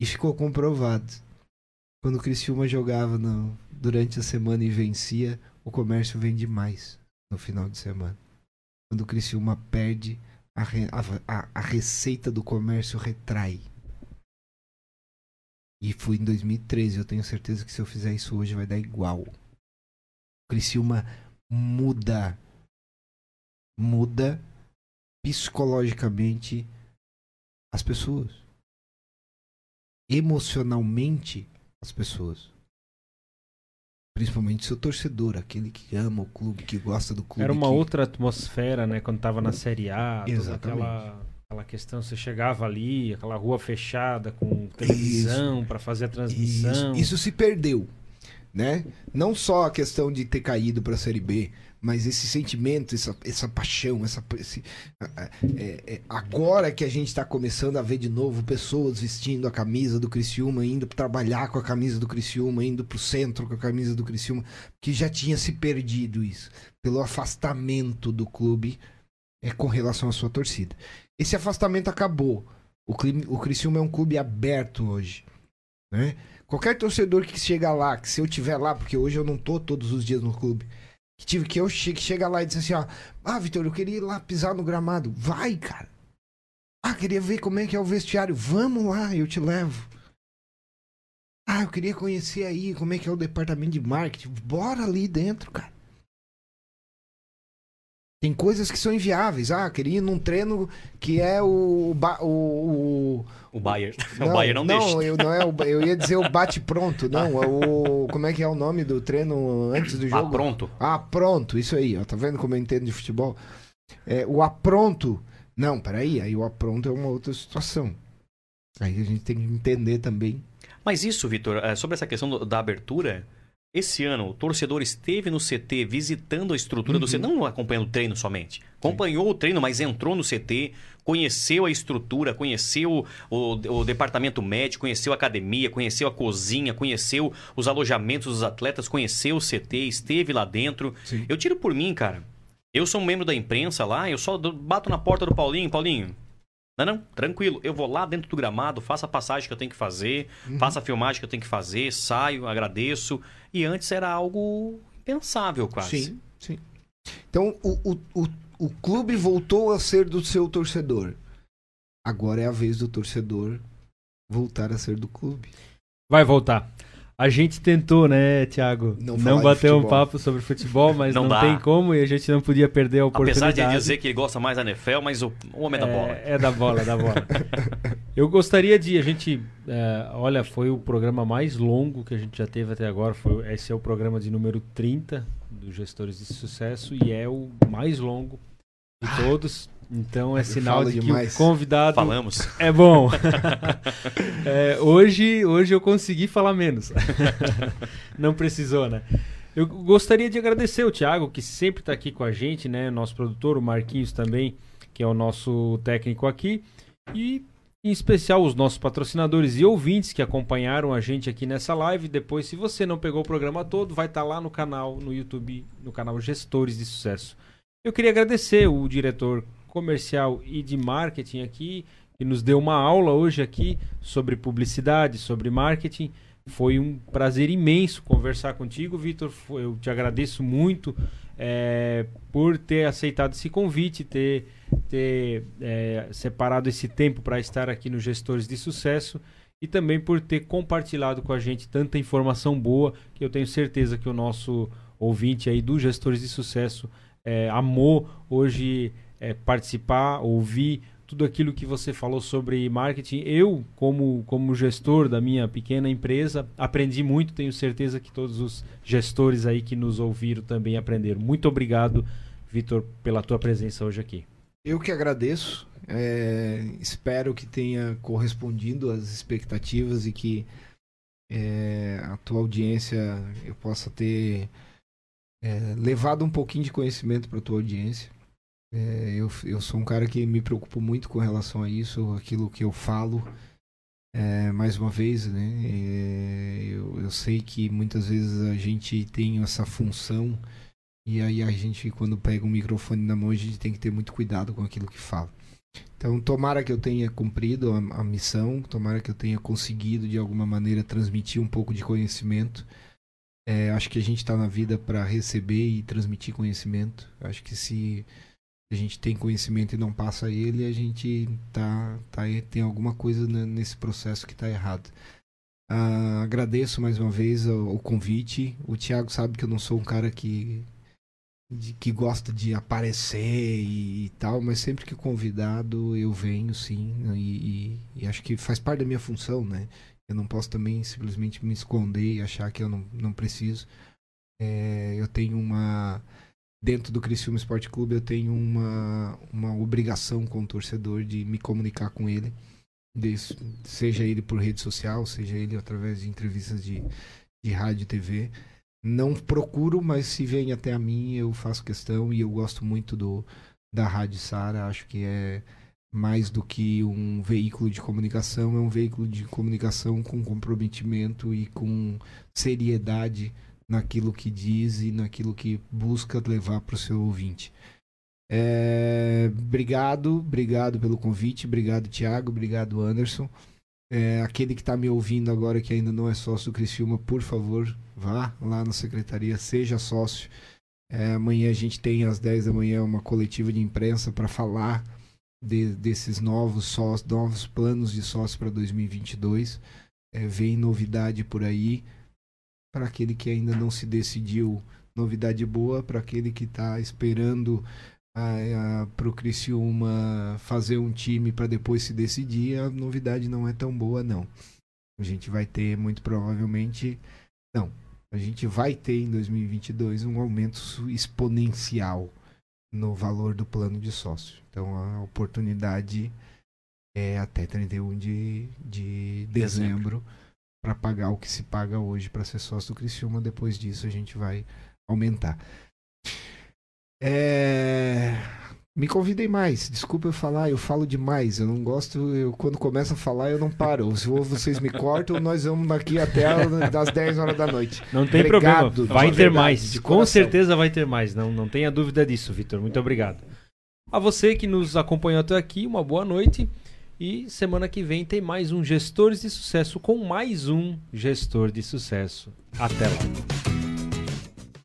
e ficou comprovado. Quando o Criciúma jogava no, durante a semana e vencia, o comércio vende mais no final de semana. Quando o Criciúma perde, a, a, a receita do comércio retrai. E foi em 2013. Eu tenho certeza que se eu fizer isso hoje vai dar igual. O Criciúma muda. Muda psicologicamente as pessoas. Emocionalmente as pessoas. Principalmente seu torcedor, aquele que ama o clube, que gosta do clube. Era uma que... outra atmosfera, né? Quando tava na Série A. Exatamente. Aquela, aquela questão, você chegava ali, aquela rua fechada com televisão para fazer a transmissão. Isso, isso se perdeu, né? Não só a questão de ter caído para a Série B, mas esse sentimento, essa, essa paixão, essa, esse, é, é, agora que a gente está começando a ver de novo pessoas vestindo a camisa do Criciúma, indo trabalhar com a camisa do Criciúma, indo para o centro com a camisa do Criciúma, que já tinha se perdido isso, pelo afastamento do clube é, com relação à sua torcida. Esse afastamento acabou. O, clima, o Criciúma é um clube aberto hoje, né? Qualquer torcedor que chega lá, que se eu tiver lá, porque hoje eu não tô todos os dias no clube, que tive que eu che chega lá e diz assim, ó, ah, Vitor, eu queria ir lá pisar no gramado. Vai, cara. Ah, queria ver como é que é o vestiário. Vamos lá, eu te levo. Ah, eu queria conhecer aí como é que é o departamento de marketing. Bora ali dentro, cara. Tem coisas que são inviáveis. Ah, queria ir num treino que é o. O, o, o Bayer. [laughs] Não, o Bayer não, não deixa. Eu, não é o, eu ia dizer o bate-pronto. Não, é o. Como é que é o nome do treino antes do jogo? Ah, pronto. Ah, pronto. Isso aí, ó. Tá vendo como eu entendo de futebol? É, o apronto. Não, peraí. Aí o apronto é uma outra situação. Aí a gente tem que entender também. Mas isso, Vitor, é, sobre essa questão da abertura. Esse ano, o torcedor esteve no CT visitando a estrutura uhum. do CT, não acompanhando o treino somente. Acompanhou Sim. o treino, mas entrou no CT, conheceu a estrutura, conheceu o, o, departamento médico, conheceu a academia, conheceu a cozinha, conheceu os alojamentos dos atletas, conheceu o CT, esteve lá dentro. Sim. Eu tiro por mim, cara. Eu sou um membro da imprensa lá, eu só bato na porta do Paulinho, Paulinho, não, não, tranquilo. Eu vou lá dentro do gramado, faço a passagem que eu tenho que fazer, uhum. faço a filmagem que eu tenho que fazer, saio, agradeço. E antes era algo impensável, quase. Sim, sim. Então o, o, o, o clube voltou a ser do seu torcedor. Agora é a vez do torcedor voltar a ser do clube. Vai voltar. A gente tentou, né, Thiago? Não, não bater um papo sobre futebol, mas não, não tem como e a gente não podia perder a oportunidade. Apesar de dizer que ele gosta mais da NFL, mas o, homem é da bola. É da bola, é da bola. [laughs] Eu gostaria de. A gente. É, olha, foi o programa mais longo que a gente já teve até agora. Foi, esse é o programa de número 30 dos Gestores de Sucesso e é o mais longo de todos. Então é sinal de demais. que o convidado Falamos. é bom. [laughs] é, hoje, hoje eu consegui falar menos. [laughs] Não precisou, né? Eu gostaria de agradecer o Thiago, que sempre está aqui com a gente, né? Nosso produtor, o Marquinhos também, que é o nosso técnico aqui. E em especial os nossos patrocinadores e ouvintes que acompanharam a gente aqui nessa live. Depois, se você não pegou o programa todo, vai estar tá lá no canal, no YouTube, no canal Gestores de Sucesso. Eu queria agradecer o diretor comercial e de marketing aqui, que nos deu uma aula hoje aqui sobre publicidade, sobre marketing. Foi um prazer imenso conversar contigo, Vitor. Eu te agradeço muito é, por ter aceitado esse convite, ter, ter é, separado esse tempo para estar aqui no Gestores de Sucesso e também por ter compartilhado com a gente tanta informação boa que eu tenho certeza que o nosso ouvinte aí do Gestores de Sucesso é, amou hoje é, participar, ouvir tudo aquilo que você falou sobre marketing. Eu, como, como gestor da minha pequena empresa, aprendi muito. Tenho certeza que todos os gestores aí que nos ouviram também aprenderam. Muito obrigado, Vitor, pela tua presença hoje aqui. Eu que agradeço. É, espero que tenha correspondido às expectativas e que é, a tua audiência eu possa ter é, levado um pouquinho de conhecimento para a tua audiência. É, eu, eu sou um cara que me preocupo muito com relação a isso, aquilo que eu falo. É, mais uma vez, né? É, eu, eu sei que muitas vezes a gente tem essa função e aí a gente, quando pega um microfone na mão, a gente tem que ter muito cuidado com aquilo que fala. Então, tomara que eu tenha cumprido a, a missão, tomara que eu tenha conseguido de alguma maneira transmitir um pouco de conhecimento. É, acho que a gente está na vida para receber e transmitir conhecimento. Acho que se a gente tem conhecimento e não passa ele, a gente tá, tá tem alguma coisa nesse processo que está errado. Ah, agradeço mais uma vez o, o, convite. O Thiago sabe que eu não sou um cara que, de, que gosta de aparecer e, e, tal, mas sempre que convidado eu venho sim. E, e, e, acho que faz parte da minha função, né? Eu não posso também simplesmente me esconder e achar que eu não, não preciso. É, eu tenho uma dentro do Criciúma Esporte Clube eu tenho uma, uma obrigação com o torcedor de me comunicar com ele, de, seja ele por rede social, seja ele através de entrevistas de, de rádio e TV. Não procuro, mas se vem até a mim, eu faço questão e eu gosto muito do da Rádio Sara, acho que é mais do que um veículo de comunicação, é um veículo de comunicação com comprometimento e com seriedade naquilo que diz e naquilo que busca levar para o seu ouvinte. É, obrigado, obrigado pelo convite, obrigado Tiago, obrigado Anderson. É, aquele que está me ouvindo agora que ainda não é sócio do Criciúma, por favor, vá lá na secretaria, seja sócio. É, amanhã a gente tem às 10 da manhã uma coletiva de imprensa para falar de, desses novos sócios, novos planos de sócio para 2022. É, vem novidade por aí para aquele que ainda não se decidiu, novidade boa, para aquele que está esperando para o Criciúma fazer um time para depois se decidir, a novidade não é tão boa, não. A gente vai ter, muito provavelmente, não, a gente vai ter em 2022 um aumento exponencial no valor do plano de sócio. Então a oportunidade é até 31 de, de dezembro. dezembro para pagar o que se paga hoje para ser sócio do Criciúma. Depois disso a gente vai aumentar. É... Me convidem mais. Desculpa eu falar, eu falo demais. Eu não gosto, eu quando começo a falar eu não paro. Se vocês me cortam, nós vamos daqui até as 10 horas da noite. Não tem obrigado, problema. Vai ter verdade, mais. Com certeza vai ter mais. Não, não tenha dúvida disso, Vitor. Muito obrigado. A você que nos acompanhou até aqui, uma boa noite. E semana que vem tem mais um Gestores de Sucesso com mais um gestor de sucesso. Até lá.